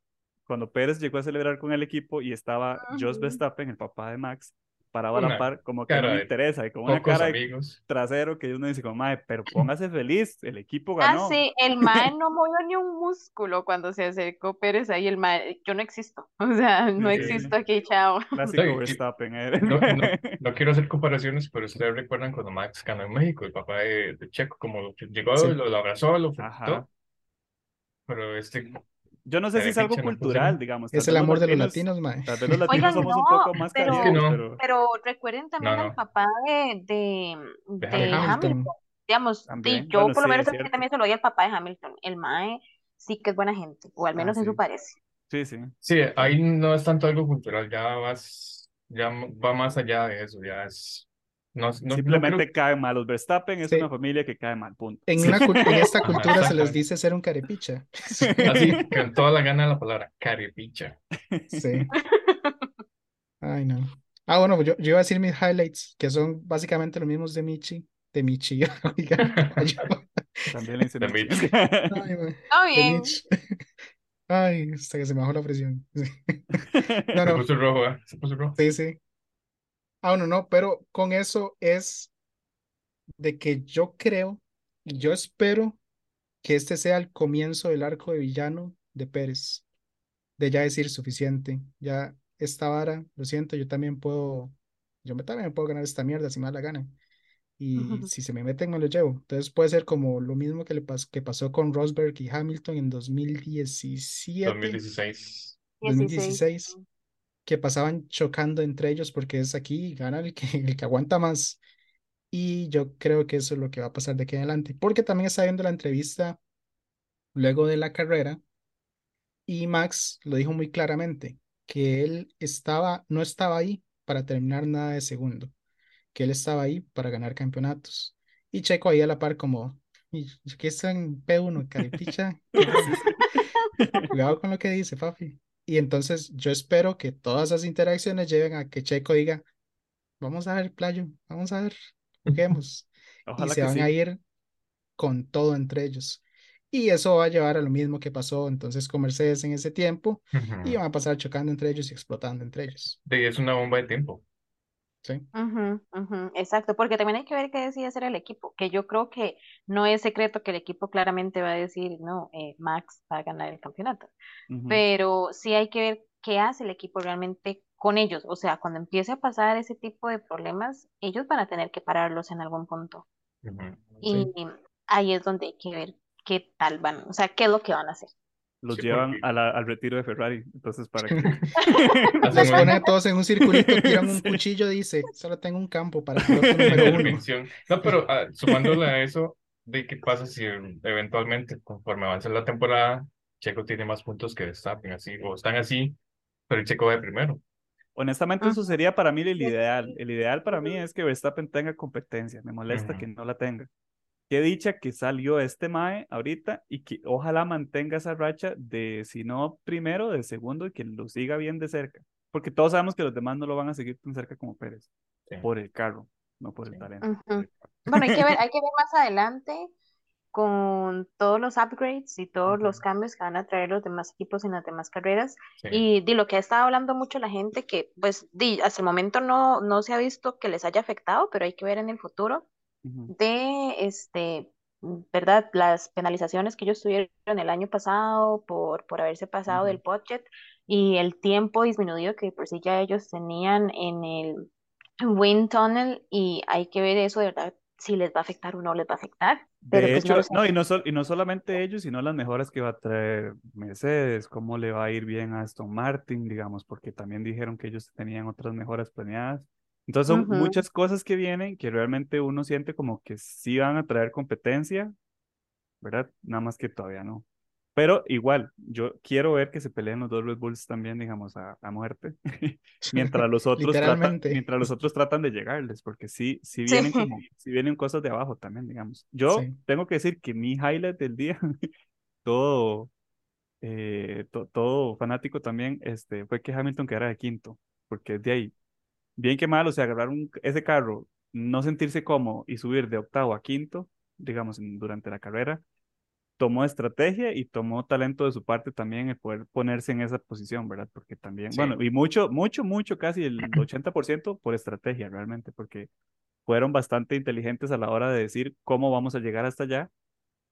cuando Pérez llegó a celebrar con el equipo y estaba Jos Ujú. Verstappen, el papá de Max, parado a la Una par, como que no me de interesa, y con una cara de amigos. trasero que uno dice como, mae, pero [laughs] póngase feliz, el equipo Ah, ganó. sí, el mae no movió ni un músculo cuando se acercó Pérez ahí, el mae, yo no existo, [laughs] o sea, no Sí. existo aquí, chao. [laughs] Clásico Verstappen. eh. No, no, no quiero hacer comparaciones, pero ustedes recuerdan cuando Max ganó en México, el papá de, de Checo, como lo- llegó, Sí. lo, lo abrazó, lo felicitó, pero este, Yo no sé si es algo cultural, digamos. Es el amor de los latinos, mae. Tal vez los latinos somos un poco más pero- cariñosos, no. pero recuerden también al papá de, de, De de Hamilton. Digamos, yo por lo menos también se lo doy al papá de Hamilton. El mae sí que es buena gente, o al Ah, menos eso parece. sí, sí. sí, ahí no es tanto algo cultural, ya vas, ya va más allá de eso, ya es, no, no, no Simplemente creo- caen mal. Los Verstappen es Sí. una familia que cae mal, punto. En, una cul- en esta Ajá, cultura se les dice ser un carepicha. [laughs] así, [laughs] con toda la gana de la palabra, carepicha. Sí. [laughs] Ay, no. Ah, bueno, yo, yo iba a decir mis highlights, que son básicamente los mismos de Michi. De Michi, oiga, yo- También le hice De. Mitch. Ay, de bien. Mitch. Ay, hasta que se me bajó la presión. Sí. No, Se no, puso rojo, ¿eh? Se puso rojo. sí, sí. Ah, bueno, no, pero con eso es de que yo creo y yo espero que este sea el comienzo del arco de villano de Pérez. De ya decir suficiente. Ya esta vara, lo siento, yo también puedo, yo me también puedo ganar esta mierda si me da la gana. Y [laughs] si se me meten, me lo llevo. Entonces puede ser como lo mismo que le pas- que pasó con Rosberg y Hamilton en 2017. 2016. 2016. Que pasaban chocando entre ellos porque es aquí, gana el que, [laughs] el que aguanta más. Y yo creo que eso es lo que va a pasar de aquí adelante. Porque también estaba viendo la entrevista luego de la carrera y Max lo dijo muy claramente, que él estaba, no estaba ahí para terminar nada de segundo, que él estaba ahí para ganar campeonatos. Y Checo ahí a la par como, "Y, ¿qué está en P1, [laughs] caripicha? ¿Qué pasa?". [laughs] Cuidado con lo que dice, papi. Y entonces yo espero que todas esas interacciones lleven a que Checo diga, vamos a ver, playo, vamos a ver, [laughs] juguemos. Y se que van sí. a ir con todo entre ellos. Y eso va a llevar a lo mismo que pasó entonces con Mercedes en ese tiempo, y Ujú. van a pasar chocando entre ellos y explotando entre ellos. Es una bomba de tiempo. ¿Sí? Exacto, porque también hay que ver qué decide hacer el equipo, que yo creo que no es secreto que el equipo claramente va a decir, no, eh, Max va a ganar el campeonato, pero sí hay que ver qué hace el equipo realmente con ellos, o sea, cuando empiece a pasar ese tipo de problemas, ellos van a tener que pararlos en algún punto, y ahí es donde hay que ver qué tal van, o sea, qué es lo que van a hacer. Los Sí, llevan a la- al retiro de Ferrari. Entonces, para que. [laughs] Los ponen a todos en un circulito, tiran un [laughs] cuchillo, dice, solo tengo un campo para el [laughs] piloto número uno. No, pero ah, sumándole a eso, de qué pasa si eventualmente, conforme avanza la temporada, Checo tiene más puntos que Verstappen, así, o están así, pero el Checo va de primero. Honestamente, eso Ujú. sería para mí el ideal. El ideal para mí es que Verstappen tenga competencia. Me molesta Ujú. que no la tenga. Qué dicha que salió este Mae ahorita y que ojalá mantenga esa racha de, si no primero, de segundo y que lo siga bien de cerca. Porque todos sabemos que los demás no lo van a seguir tan cerca como Pérez. Sí. Por el carro, no por el Sí. talento. Ujú. Bueno, hay que ver, hay que ver más adelante con todos los upgrades y todos los Ujú. cambios que van a traer los demás equipos en las demás carreras. Sí. Y de lo que ha estado hablando mucho la gente, que pues di, hasta el momento no, no se ha visto que les haya afectado, pero hay que ver en el futuro De, este, ¿verdad? Las penalizaciones que ellos tuvieron el año pasado por, por haberse pasado del budget. y el tiempo disminuido que por sí ya ellos tenían en el wind tunnel y hay que ver eso de verdad si les va a afectar o no les va a afectar. Pero De pues no hecho, no, y no, sol- y no solamente ellos, sino las mejoras que va a traer Mercedes, cómo le va a ir bien a Aston Martin, digamos, porque también dijeron que ellos tenían otras mejoras planeadas. Entonces son Ujú. muchas cosas que vienen que realmente uno siente como que sí van a traer competencia, ¿verdad? Nada más que todavía no. Pero igual, yo quiero ver que se peleen los dos Red Bulls también, digamos, a, a muerte, [laughs] mientras los [laughs] otros tratan, mientras los otros tratan de llegarles, porque sí, sí Sí. vienen como, [laughs] sí vienen cosas de abajo también, digamos. Yo Sí. tengo que decir que mi highlight del día, todo, eh, to- todo fanático también, este, fue que Hamilton quedara de quinto, porque de ahí, bien que mal, o sea, agarrar un- ese carro, no sentirse cómodo y subir de octavo a quinto, digamos, en- durante la carrera, tomó estrategia y tomó talento de su parte también el poder ponerse en esa posición, ¿verdad? Porque también, Sí. bueno, y mucho, mucho, mucho, casi el [clears throat] 80% por estrategia realmente, porque fueron bastante inteligentes a la hora de decir cómo vamos a llegar hasta allá,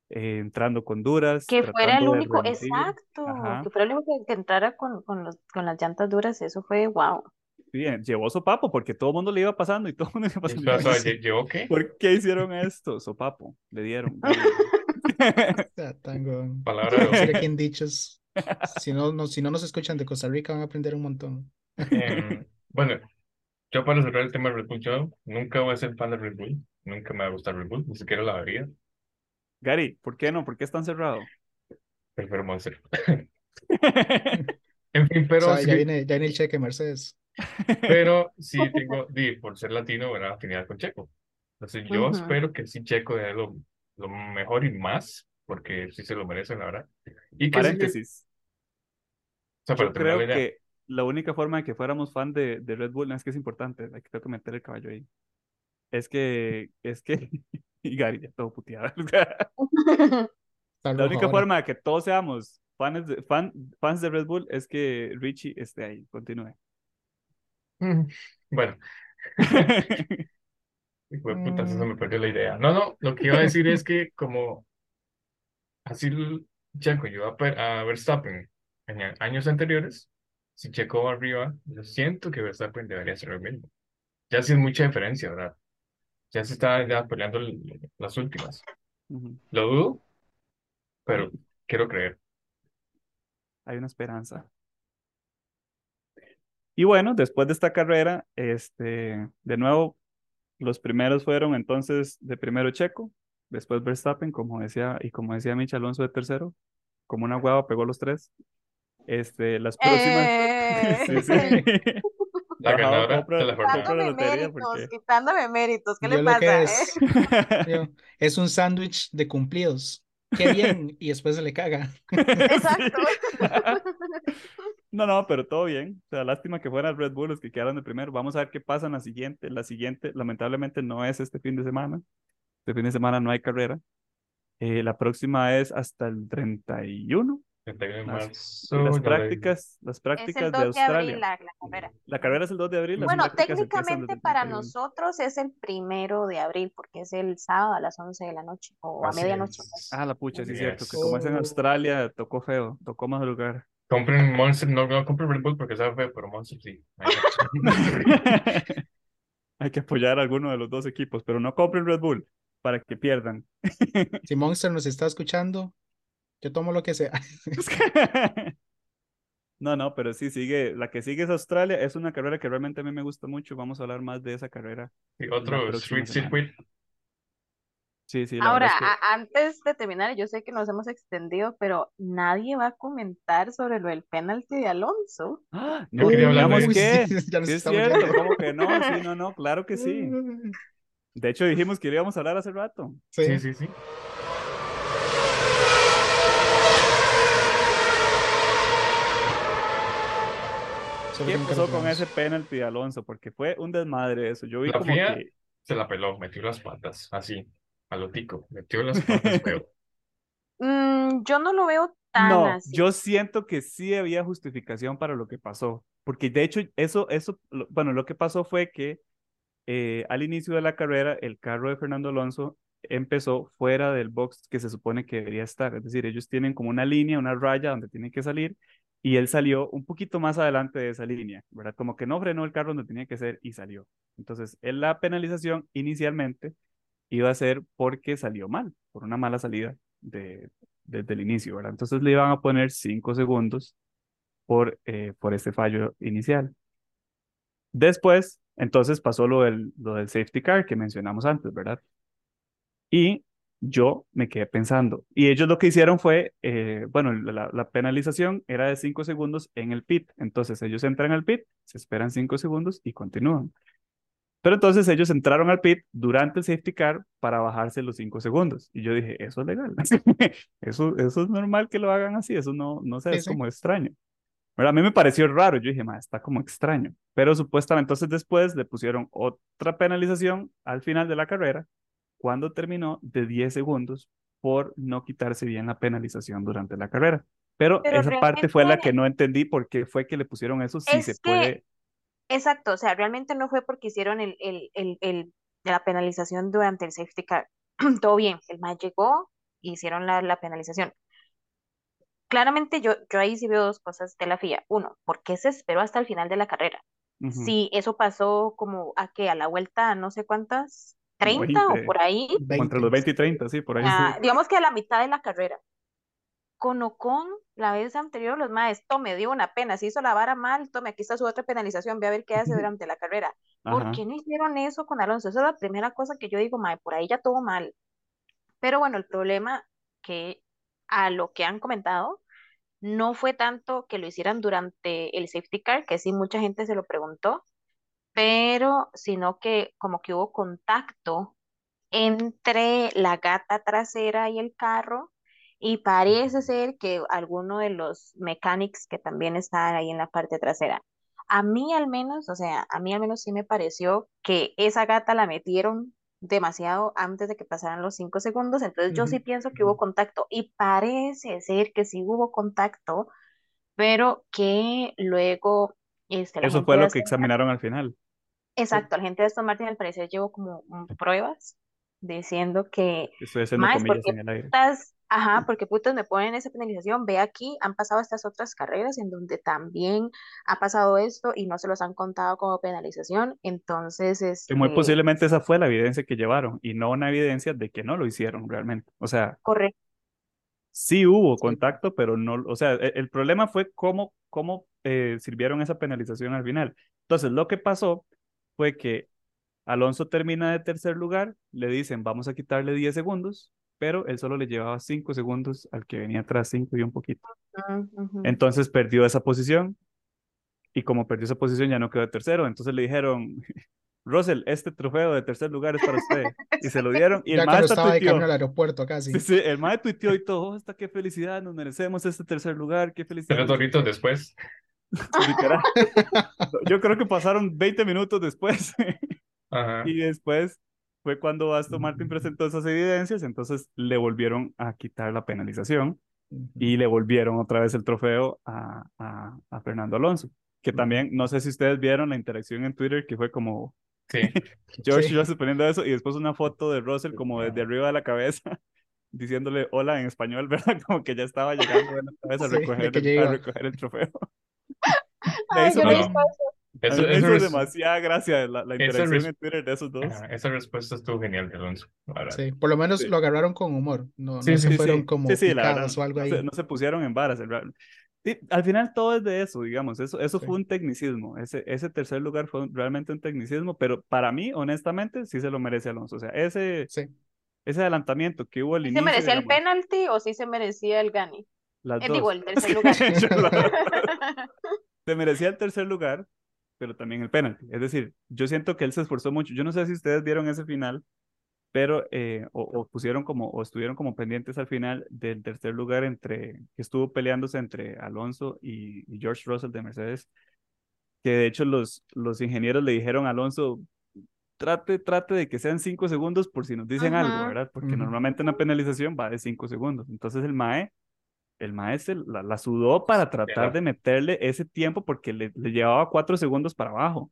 eh, entrando con duras, Que fuera el único, exacto, Ajá. que fuera el único que, que entrara con, con, los, con las llantas duras, eso fue wow. Bien, llevó sopapo porque todo el mundo le iba pasando y todo el mundo le iba pasando. espera, espera, Sí. ¿lle- ¿Llevó qué? ¿Por qué hicieron esto? Sopapo, le dieron. [laughs] [laughs] Tango. Palabra de Vamos a ir hombre. aquí en dichos. Si no, no, si no nos escuchan de Costa Rica, van a aprender un montón. Em, bueno, yo para cerrar el tema de Red Bull, yo nunca voy a ser fan de Red Bull. Nunca me va a gustar Red Bull, ni siquiera la bebida. Gary, ¿por qué no? ¿Por qué es tan cerrado? Prefiero Monster. [laughs] En fin, O pero sea, sí, ya viene, ya viene el cheque, Mercedes. Pero sí tengo, di, por ser latino, buena afinidad con Checo. Entonces yo Ujú. espero que sí Checo dé lo, lo mejor y más, porque sí se lo merecen, la verdad. Y que sí, Paréntesis. o sea, Yo creo la que la única forma de que fuéramos fan de, de Red Bull, no, es que es importante, hay que, tengo que meter el caballo ahí. Es que, es que, [laughs] y Gary ya todo puteado. [laughs] [laughs] La única ahora. forma de que todos seamos fans de, fan, fans de Red Bull es que Richie esté ahí, continúe. [laughs] Bueno, [laughs] hijo de puta, eso me perdió la idea. No, no, lo que iba a decir es que [laughs] como así Checo llevó a, Pe- a Verstappen en años anteriores, si Checo va arriba, yo siento que Verstappen debería ser el mismo. Ya sí es mucha diferencia, ¿verdad? Ya se está ya peleando el- las últimas. Ujú. Lo dudo, pero quiero creer. Hay una esperanza. Y bueno, después de esta carrera, este, de nuevo, los primeros fueron entonces de primero Checo, después Verstappen, como decía, y como decía Micha Alonso de tercero, como una hueva pegó los tres. Este, las próximas, [laughs] Eh, sí, sí. [laughs] La ganadora compra- de la quitándome méritos, porque... quitándome méritos, ¿qué le Yo pasa? es, eh? [laughs] es un sándwich de cumplidos. Qué bien, y después se le caga. [laughs] Exacto. [laughs] No, no, pero todo bien. O sea, lástima que fueran Red Bull los que quedaron de primero. Vamos a ver qué pasa en la siguiente. La siguiente, lamentablemente, no es este fin de semana. Este fin de semana no hay carrera. Eh, la próxima es hasta el 31. 31 de Las, marzo, las prácticas, las Es el prácticas 2 de de abril Australia. la, la carrera. La carrera es el 2 de abril. las Bueno, prácticas técnicamente para 31. nosotros es el primero de abril, porque es el sábado a las 11 de la noche o a Así medianoche. es. Ah, la pucha, sí es cierto. Que como es en Oh. Australia, tocó feo. Tocó más lugar. Compren Monster, no, no compren Red Bull porque sabe feo, pero Monster sí. [laughs] Hay que apoyar a alguno de los dos equipos, pero no compren Red Bull para que pierdan. Si Monster nos está escuchando, yo tomo lo que sea. [laughs] No, no, pero sí sigue, la que sigue es Australia, es una carrera que realmente a mí me gusta mucho, vamos a hablar más de esa carrera. Y otro Street. Circuit. Sí, sí, Ahora, verdad es que a- antes de terminar, yo sé que nos hemos extendido, pero nadie va a comentar sobre lo del penalti de Alonso. ¡Ah! No quería hablar de Sí, [laughs] ya nos sí es estamos cierto, yendo. ¿cómo que no? Sí, no, no, claro que sí. [laughs] De hecho dijimos que íbamos a hablar hace rato. Sí. Sí, sí, sí. ¿Qué pasó con ese penalti de Alonso? Porque fue un desmadre eso. Yo vi La como que se la peló, metió las patas, así, a lo tico, metió las patas. [laughs] Mm, yo no lo veo tan No, así. yo siento que sí había justificación para lo que pasó, porque de hecho eso, eso, lo- bueno, lo que pasó fue que eh, al inicio de la carrera el carro de Fernando Alonso empezó fuera del box que se supone que debería estar, es decir, ellos tienen como una línea, una raya donde tienen que salir y él salió un poquito más adelante de esa línea, ¿verdad? Como que no frenó el carro donde tenía que ser y salió. Entonces, la penalización inicialmente iba a ser porque salió mal, por una mala salida de, desde el inicio, ¿verdad? Entonces le iban a poner cinco segundos por, eh, por este fallo inicial. Después, entonces pasó lo del, lo del safety car que mencionamos antes, ¿verdad? Y yo me quedé pensando. Y ellos lo que hicieron fue, eh, bueno, la, la, penalización era de cinco segundos en el pit. Entonces ellos entran al pit, se esperan cinco segundos y continúan. Pero entonces ellos entraron al pit durante el safety car para bajarse los cinco segundos. Y yo dije, eso es legal. [laughs] eso, eso es normal que lo hagan así. Eso no, no sé, es como extraño. Pero a mí me pareció raro. Yo dije, está como extraño. Pero supuestamente entonces después le pusieron otra penalización al final de la carrera cuando terminó de 10 segundos por no quitarse bien la penalización durante la carrera. Pero, esa parte fue la que no entendí por qué fue que le pusieron eso si se puede. Exacto, o sea, realmente no fue porque hicieron el, el, el, el la penalización durante el safety car. [clears throat] Todo bien, el MAE llegó y hicieron la, la penalización. Claramente yo, yo ahí sí veo dos cosas de la FIA. Uno, ¿por qué se esperó hasta el final de la carrera? Si eso pasó como a que a la vuelta, no sé cuántas, 30 o por ahí. Entre los 20 y 30, sí, por ahí. Ah, digamos que a la mitad de la carrera. Con Ocon, la vez anterior, los maes, tome, dio una pena, si hizo la vara mal, tome, aquí está su otra penalización, ve a ver qué hace durante la carrera. ¿Por qué no hicieron eso con Alonso? Esa es la primera cosa que yo digo, mae, por ahí ya todo mal. Pero bueno, el problema que a lo que han comentado, no fue tanto que lo hicieran durante el safety car, que sí mucha gente se lo preguntó, pero sino que como que hubo contacto entre la gata trasera y el carro y parece ser que alguno de los mechanics que también estaban ahí en la parte trasera. A mí al menos, o sea, a mí al menos sí me pareció que esa gata la metieron demasiado antes de que pasaran los cinco segundos, entonces yo sí pienso que hubo contacto y parece ser que sí hubo contacto, pero que luego... Este, Eso fue lo que examinaron al final. Exacto, la gente de Aston Martin al parecer llevó como pruebas diciendo que más porque en el aire. Putas, ajá, porque putas me ponen esa penalización, ve aquí, han pasado estas otras carreras en donde también ha pasado esto y no se los han contado como penalización, entonces es muy este posiblemente esa fue la evidencia que llevaron y no una evidencia de que no lo hicieron realmente, o sea, correcto. Sí hubo contacto, pero no, o sea, e, el, problema fue cómo, cómo eh, sirvieron esa penalización al final. Entonces, lo que pasó fue que Alonso termina de tercer lugar, le dicen vamos a quitarle 10 segundos, pero él solo le llevaba 5 segundos al que venía atrás, 5 y un poquito. Entonces perdió esa posición y como perdió esa posición ya no quedó de tercero, entonces le dijeron, [laughs] Russell, este trofeo de tercer lugar es para usted. [laughs] Y se lo dieron. Y el maestro estaba de camino al aeropuerto casi. Sí, sí, el maestro tuiteó y todo, oh, hasta qué felicidad, nos merecemos este tercer lugar, qué felicidad. Tres doritos después. [laughs] Yo creo que pasaron 20 minutos después. [laughs] Y después fue cuando Aston Martin presentó esas evidencias, entonces le volvieron a quitar la penalización y le volvieron otra vez el trofeo a, a, Fernando Alonso. Que también, no sé si ustedes vieron la interacción en Twitter, que fue como sí. [laughs] George sí. iba poniendo eso y después una foto de Russell como desde arriba de la cabeza diciéndole hola en español, ¿verdad? Como que ya estaba llegando de la cabeza a, recoger, a recoger el trofeo. [laughs] Ay, yo eso, eso, es demasiada gracia la, la interacción en Twitter de esos dos. esa respuesta estuvo genial, Alonso. Sí, por lo menos lo agarraron con humor. No, sí, no se fueron como picados o algo ahí. No se, pusieron en varas. Sí, al final todo es de eso, digamos. Eso, eso fue un tecnicismo. Ese, ese tercer lugar fue realmente un tecnicismo, pero para mí, honestamente, sí se lo merece Alonso. O sea, ese, ese adelantamiento que hubo al inicio. ¿Se merecía el penalti o sí se merecía el gani? Las dos. Digo, el tercer [laughs] lugar. [laughs] [laughs] se merecía el tercer lugar, pero también el penalti. Es decir, yo siento que él se esforzó mucho. Yo no sé si ustedes vieron ese final, pero eh, o, pusieron como, o estuvieron como pendientes al final del tercer lugar entre, que estuvo peleándose entre Alonso y, George Russell de Mercedes, que de hecho los, los ingenieros le dijeron a Alonso, trate, trate de que sean cinco segundos por si nos dicen algo, ¿verdad? Porque normalmente una penalización va de cinco segundos. Entonces el MAE el maestro la, sudó para tratar de meterle ese tiempo porque le, llevaba cuatro segundos para abajo.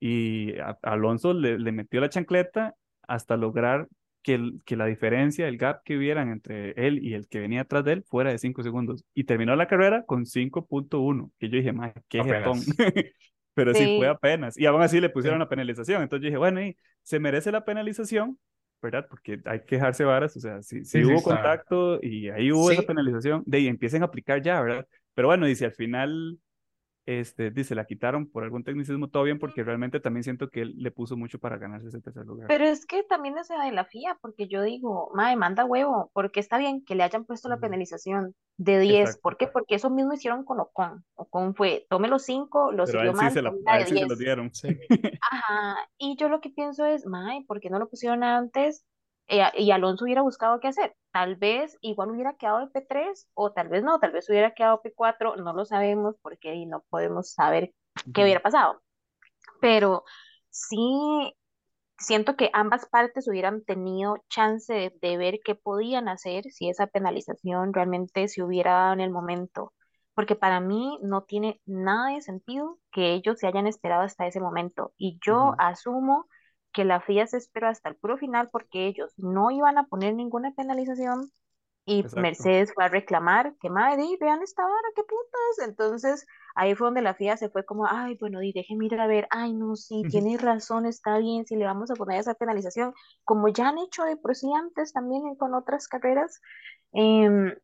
Y Alonso le, metió la chancleta hasta lograr que, el- que la diferencia, el gap que hubieran entre él y el que venía atrás de él fuera de 5 segundos. Y terminó la carrera con 5.1, que yo dije, mae, qué jetón. [laughs] Pero sí. Sí. fue apenas. Y aún así le pusieron la penalización. Entonces yo dije, bueno, y se merece la penalización, ¿verdad? Porque hay que dejarse varas. O sea, si, si Sí, sí, hubo está. contacto y ahí hubo esa Sí. penalización, de ahí empiecen a aplicar ya, ¿verdad? Pero bueno, y si al final este, dice, la quitaron por algún tecnicismo, todo bien, porque realmente también siento que él le puso mucho para ganarse ese tercer lugar. Pero es que también es de la FIA, porque yo digo, mae, manda huevo, porque está bien que le hayan puesto la penalización de 10. Exacto. ¿Por qué? Porque eso mismo hicieron con Ocon. Ocon fue, tome los 5, lo Pero a siguió él sí mal, se, la, tome la a de él sí se 10. los dieron. Sí. [laughs] Ajá, y yo lo que pienso es, mae, ¿por qué no lo pusieron antes? Eh, y Alonso hubiera buscado qué hacer. Tal vez igual hubiera quedado en P3 o tal vez no, tal vez hubiera quedado P4, no lo sabemos porque no podemos saber qué hubiera pasado. Pero sí siento que ambas partes hubieran tenido chance de, de ver qué podían hacer si esa penalización realmente se hubiera dado en el momento. Porque para mí no tiene nada de sentido que ellos se hayan esperado hasta ese momento. Y yo asumo que la FIA se esperó hasta el puro final porque ellos no iban a poner ninguna penalización y Exacto. Mercedes fue a reclamar que madre, vean esta vara, qué putas. Entonces ahí fue donde la FIA se fue como, ay, bueno, di, déjeme ir a ver, ay, no, sí, tienes razón, está bien, si le vamos a poner esa penalización, como ya han hecho de por sí antes también con otras carreras. Em,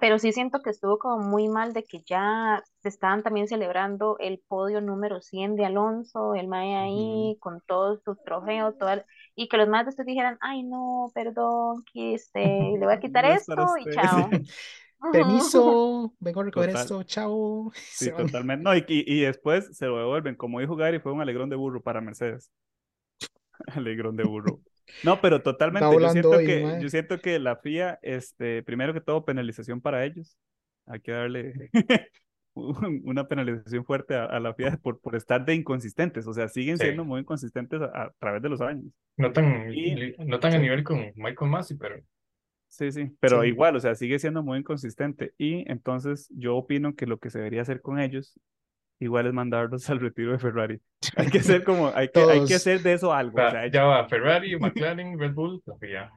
pero sí siento que estuvo como muy mal de que ya se estaban también celebrando el podio número 100 de Alonso, el Mae ahí con todos sus trofeos, todo el- y que los más después dijeran, ay no, perdón, que este, le voy a [laughs] quitar No esto y chao. [laughs] [laughs] Permiso, vengo a recoger Total. esto, chao. Sí, totalmente. No, y, y, y después se lo devuelven. Como dijo Gary, fue un alegrón de burro para Mercedes. Alegrón de burro. No, pero totalmente. Yo siento hoy, que, yo siento que la FIA, este, primero que todo, penalización para ellos. Hay que darle [laughs] un- una penalización fuerte a, a la FIA por, por estar de inconsistentes. O sea, siguen Sí. siendo muy inconsistentes a, a través de los años. No tan, Y- no tan a nivel con Michael Massey, pero Sí, sí, pero Sí. igual, o sea, sigue siendo muy inconsistente. Y entonces yo opino que lo que se debería hacer con ellos, igual es mandarlos [laughs] al retiro de Ferrari. Hay que hacer [laughs] como, hay que, hay que hacer de eso algo. O va, sea, ya va [laughs] Ferrari, McLaren, Red Bull, FIA.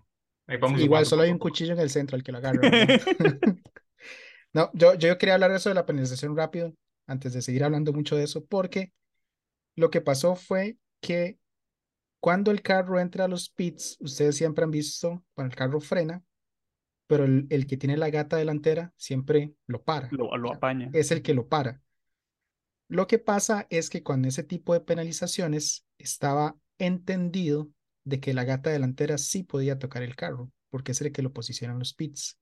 Ahí vamos Igual solo hay un cuchillo en el centro al que lo agarra. ¿verdad? No, yo, yo quería hablar de eso de la penalización rápido, antes de seguir hablando mucho de eso, porque lo que pasó fue que cuando el carro entra a los pits, ustedes siempre han visto, bueno, el carro frena, pero el, el que tiene la gata delantera siempre lo para. lo, lo O sea, apaña. es el que lo para. Lo que pasa es que con ese tipo de penalizaciones estaba entendido de que la gata delantera sí podía tocar el carro, porque es el que lo posiciona en los pits.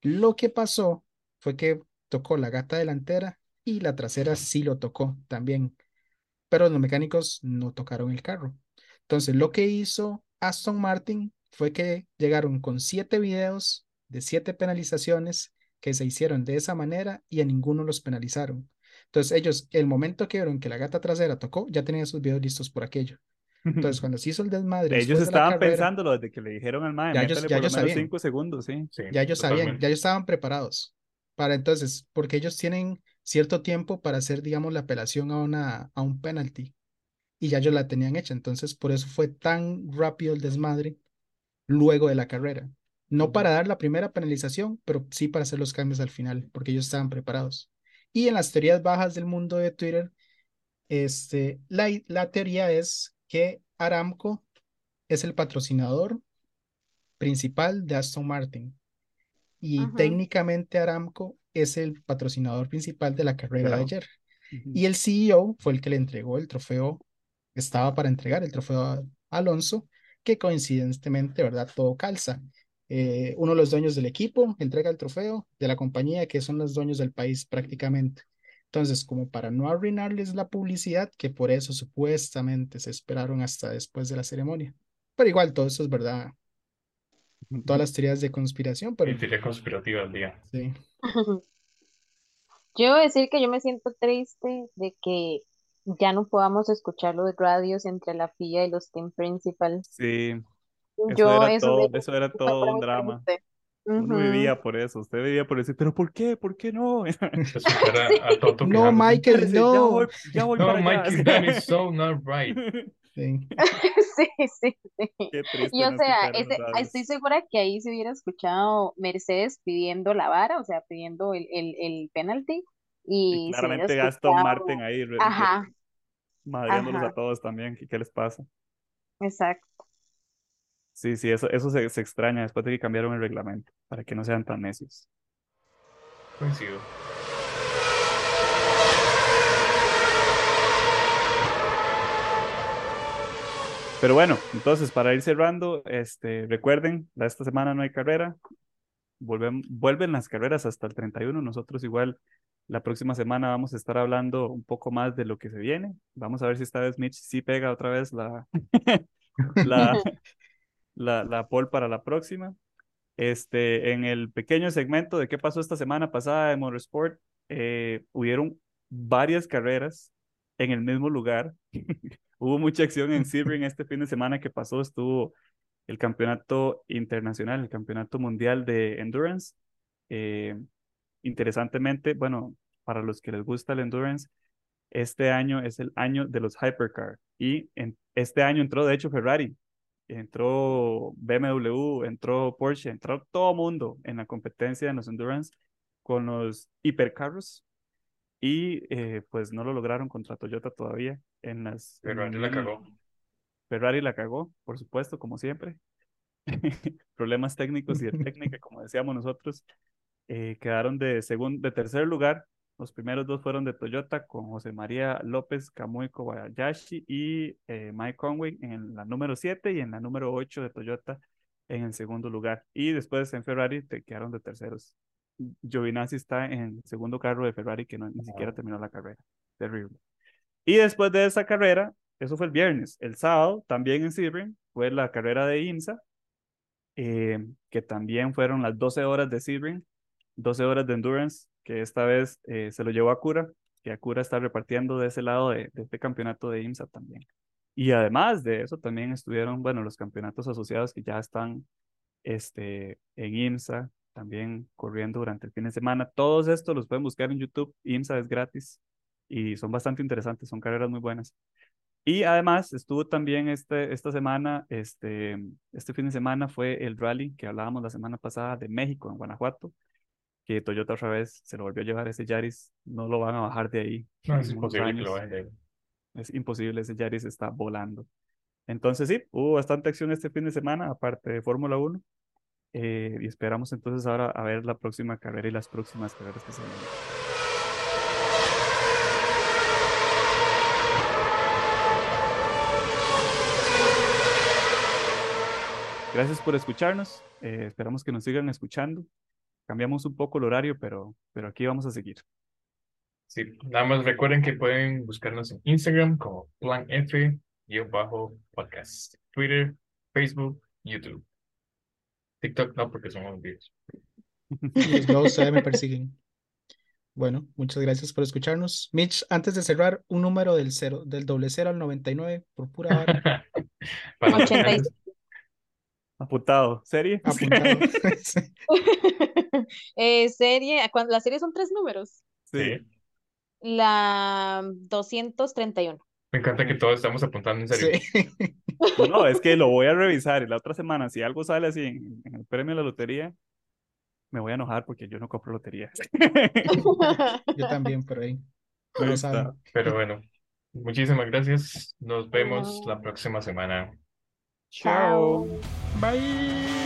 Lo que pasó fue que tocó la gata delantera y la trasera sí lo tocó también, pero los mecánicos no tocaron el carro. Entonces, lo que hizo Aston Martin fue que llegaron con siete videos de siete penalizaciones que se hicieron de esa manera y a ninguno los penalizaron. Entonces, ellos, el momento que vieron que la gata trasera tocó, ya tenían sus videos listos por aquello. Entonces, [laughs] cuando se hizo el desmadre Ellos después de estaban carrera, pensándolo desde que le dijeron al mae, Ya ellos- ya ellos sabían. cinco segundos, sí. Sí, ya ellos sabían, totalmente. ya ellos estaban preparados para entonces, porque ellos tienen cierto tiempo para hacer, digamos, la apelación a una, a un penalty y ya ellos la tenían hecha. Entonces, por eso fue tan rápido el desmadre luego de la carrera. No para dar la primera penalización, pero sí para hacer los cambios al final, porque ellos estaban preparados. Y en las teorías bajas del mundo de Twitter, este, la, la teoría es que Aramco es el patrocinador principal de Aston Martin y técnicamente Aramco es el patrocinador principal de la carrera de ayer. Y el CEO fue el que le entregó el trofeo, estaba para entregar el trofeo a Alonso, que coincidentemente, ¿verdad? Todo calza. Eh, uno de los dueños del equipo entrega el trofeo de la compañía, que son los dueños del país prácticamente. Entonces, como para no arruinarles la publicidad, que por eso supuestamente se esperaron hasta después de la ceremonia. Pero igual, todo eso es verdad. Todas las teorías de conspiración, pero Y teoría conspirativa al día. sí. [laughs] Yo voy a decir que yo me siento triste de que ya no podamos escuchar los radios entre la FIA y los team principals. Sí, eso Yo era eso todo, eso era todo un drama. triste. Uno vivía por eso, usted vivía por eso, pero ¿por qué? ¿Por qué no? [laughs] [laughs] A, Toto No. Michael, ya no. voy, ya voy No, para allá. That is so not right. [laughs] Sí. Sí, sí, sí. Qué Qué triste Y o no sea, ese, estoy segura que ahí se hubiera escuchado Mercedes pidiendo la vara, o sea, pidiendo el, el, el penalti, Y y claramente Aston escuchado, Martin ahí ajá, madreándolos a todos también. ¿Qué, qué les pasa? exacto. Sí, sí, eso, eso se, se extraña después de que cambiaron el reglamento, para que no sean tan necios. Coincido. Pero bueno, entonces para ir cerrando, este, recuerden, esta semana no hay carrera, vuelven, vuelven las carreras hasta el 31, nosotros igual la próxima semana vamos a estar hablando un poco más de lo que se viene, vamos a ver si esta vez Mitch sí pega otra vez la, [laughs] la, [laughs] la, la pole para la próxima. Este, en el pequeño segmento de qué pasó esta semana pasada de Motorsport, eh, hubieron varias carreras en el mismo lugar. [laughs] Hubo mucha acción en Sebring [laughs] este fin de semana que pasó. Estuvo el campeonato internacional, el campeonato mundial de endurance. Eh, interesantemente, bueno, para los que les gusta el endurance, este año es el año de los hypercar y en, este año entró de hecho Ferrari entró BMW, entró Porsche, entró todo mundo en la competencia en los endurance con los hipercarros y eh, pues no lo lograron contra Toyota todavía en las en antes la cagó. Ferrari la cagó, por supuesto, como siempre. [laughs] Problemas técnicos y de técnica, como decíamos nosotros, eh, quedaron de segundo, de tercer lugar. Los primeros dos fueron de Toyota con José María López Kamui Kobayashi y eh, Mike Conway en la número 7 y en la número 8 de Toyota en el segundo lugar. Y después en Ferrari te quedaron de terceros. Giovinazzi está en el segundo carro de Ferrari que no, ni siquiera terminó la carrera. Terrible. Y después de esa carrera, eso fue el viernes. El sábado, también en Sebring, fue la carrera de IMSA, eh, que también fueron las 12 horas de Sebring, 12 horas de endurance, que esta vez eh, se lo llevó a Cura, que Acura está repartiendo de ese lado de, de este campeonato de IMSA también. Y además de eso, también estuvieron, bueno, los campeonatos asociados que ya están este, en IMSA, también corriendo durante el fin de semana. Todos estos los pueden buscar en YouTube. IMSA es gratis y son bastante interesantes, son carreras muy buenas. Y además estuvo también este, esta semana, este, este fin de semana fue el rally que hablábamos la semana pasada de México, en Guanajuato, que Toyota otra vez se lo volvió a llevar ese Yaris, no lo van a bajar de ahí. No, es imposible que lo años. bajen de ahí. Es imposible, ese Yaris está volando. Entonces sí, hubo bastante acción este fin de semana, aparte de Fórmula 1. eh, y esperamos entonces ahora a ver la próxima carrera y las próximas carreras que se vienen. Gracias por escucharnos. eh, esperamos que nos sigan escuchando. Cambiamos un poco el horario, pero, pero aquí vamos a seguir. Sí, nada más recuerden que pueden buscarnos en Instagram como Plan F y bajo podcast, Twitter, Facebook, YouTube. TikTok no, porque son los videos. Los dos ustedes me persiguen. Bueno, muchas gracias por escucharnos. Mitch, antes de cerrar, un número del cero, del doble cero al 99 por pura hora. 86. [laughs] Apuntado. ¿Serie? [laughs] apuntado. [laughs] Sí. [laughs] Eh, serie, cuando, la serie son tres números. Sí. La 231. Me encanta que todos estamos apuntando en serio. Sí. No, es que lo voy a revisar y la otra semana, si algo sale así en, en el premio de la lotería, me voy a enojar porque yo no compro lotería. Yo también por ahí. Pero bueno, muchísimas gracias. Nos vemos la próxima semana. Chao. Bye.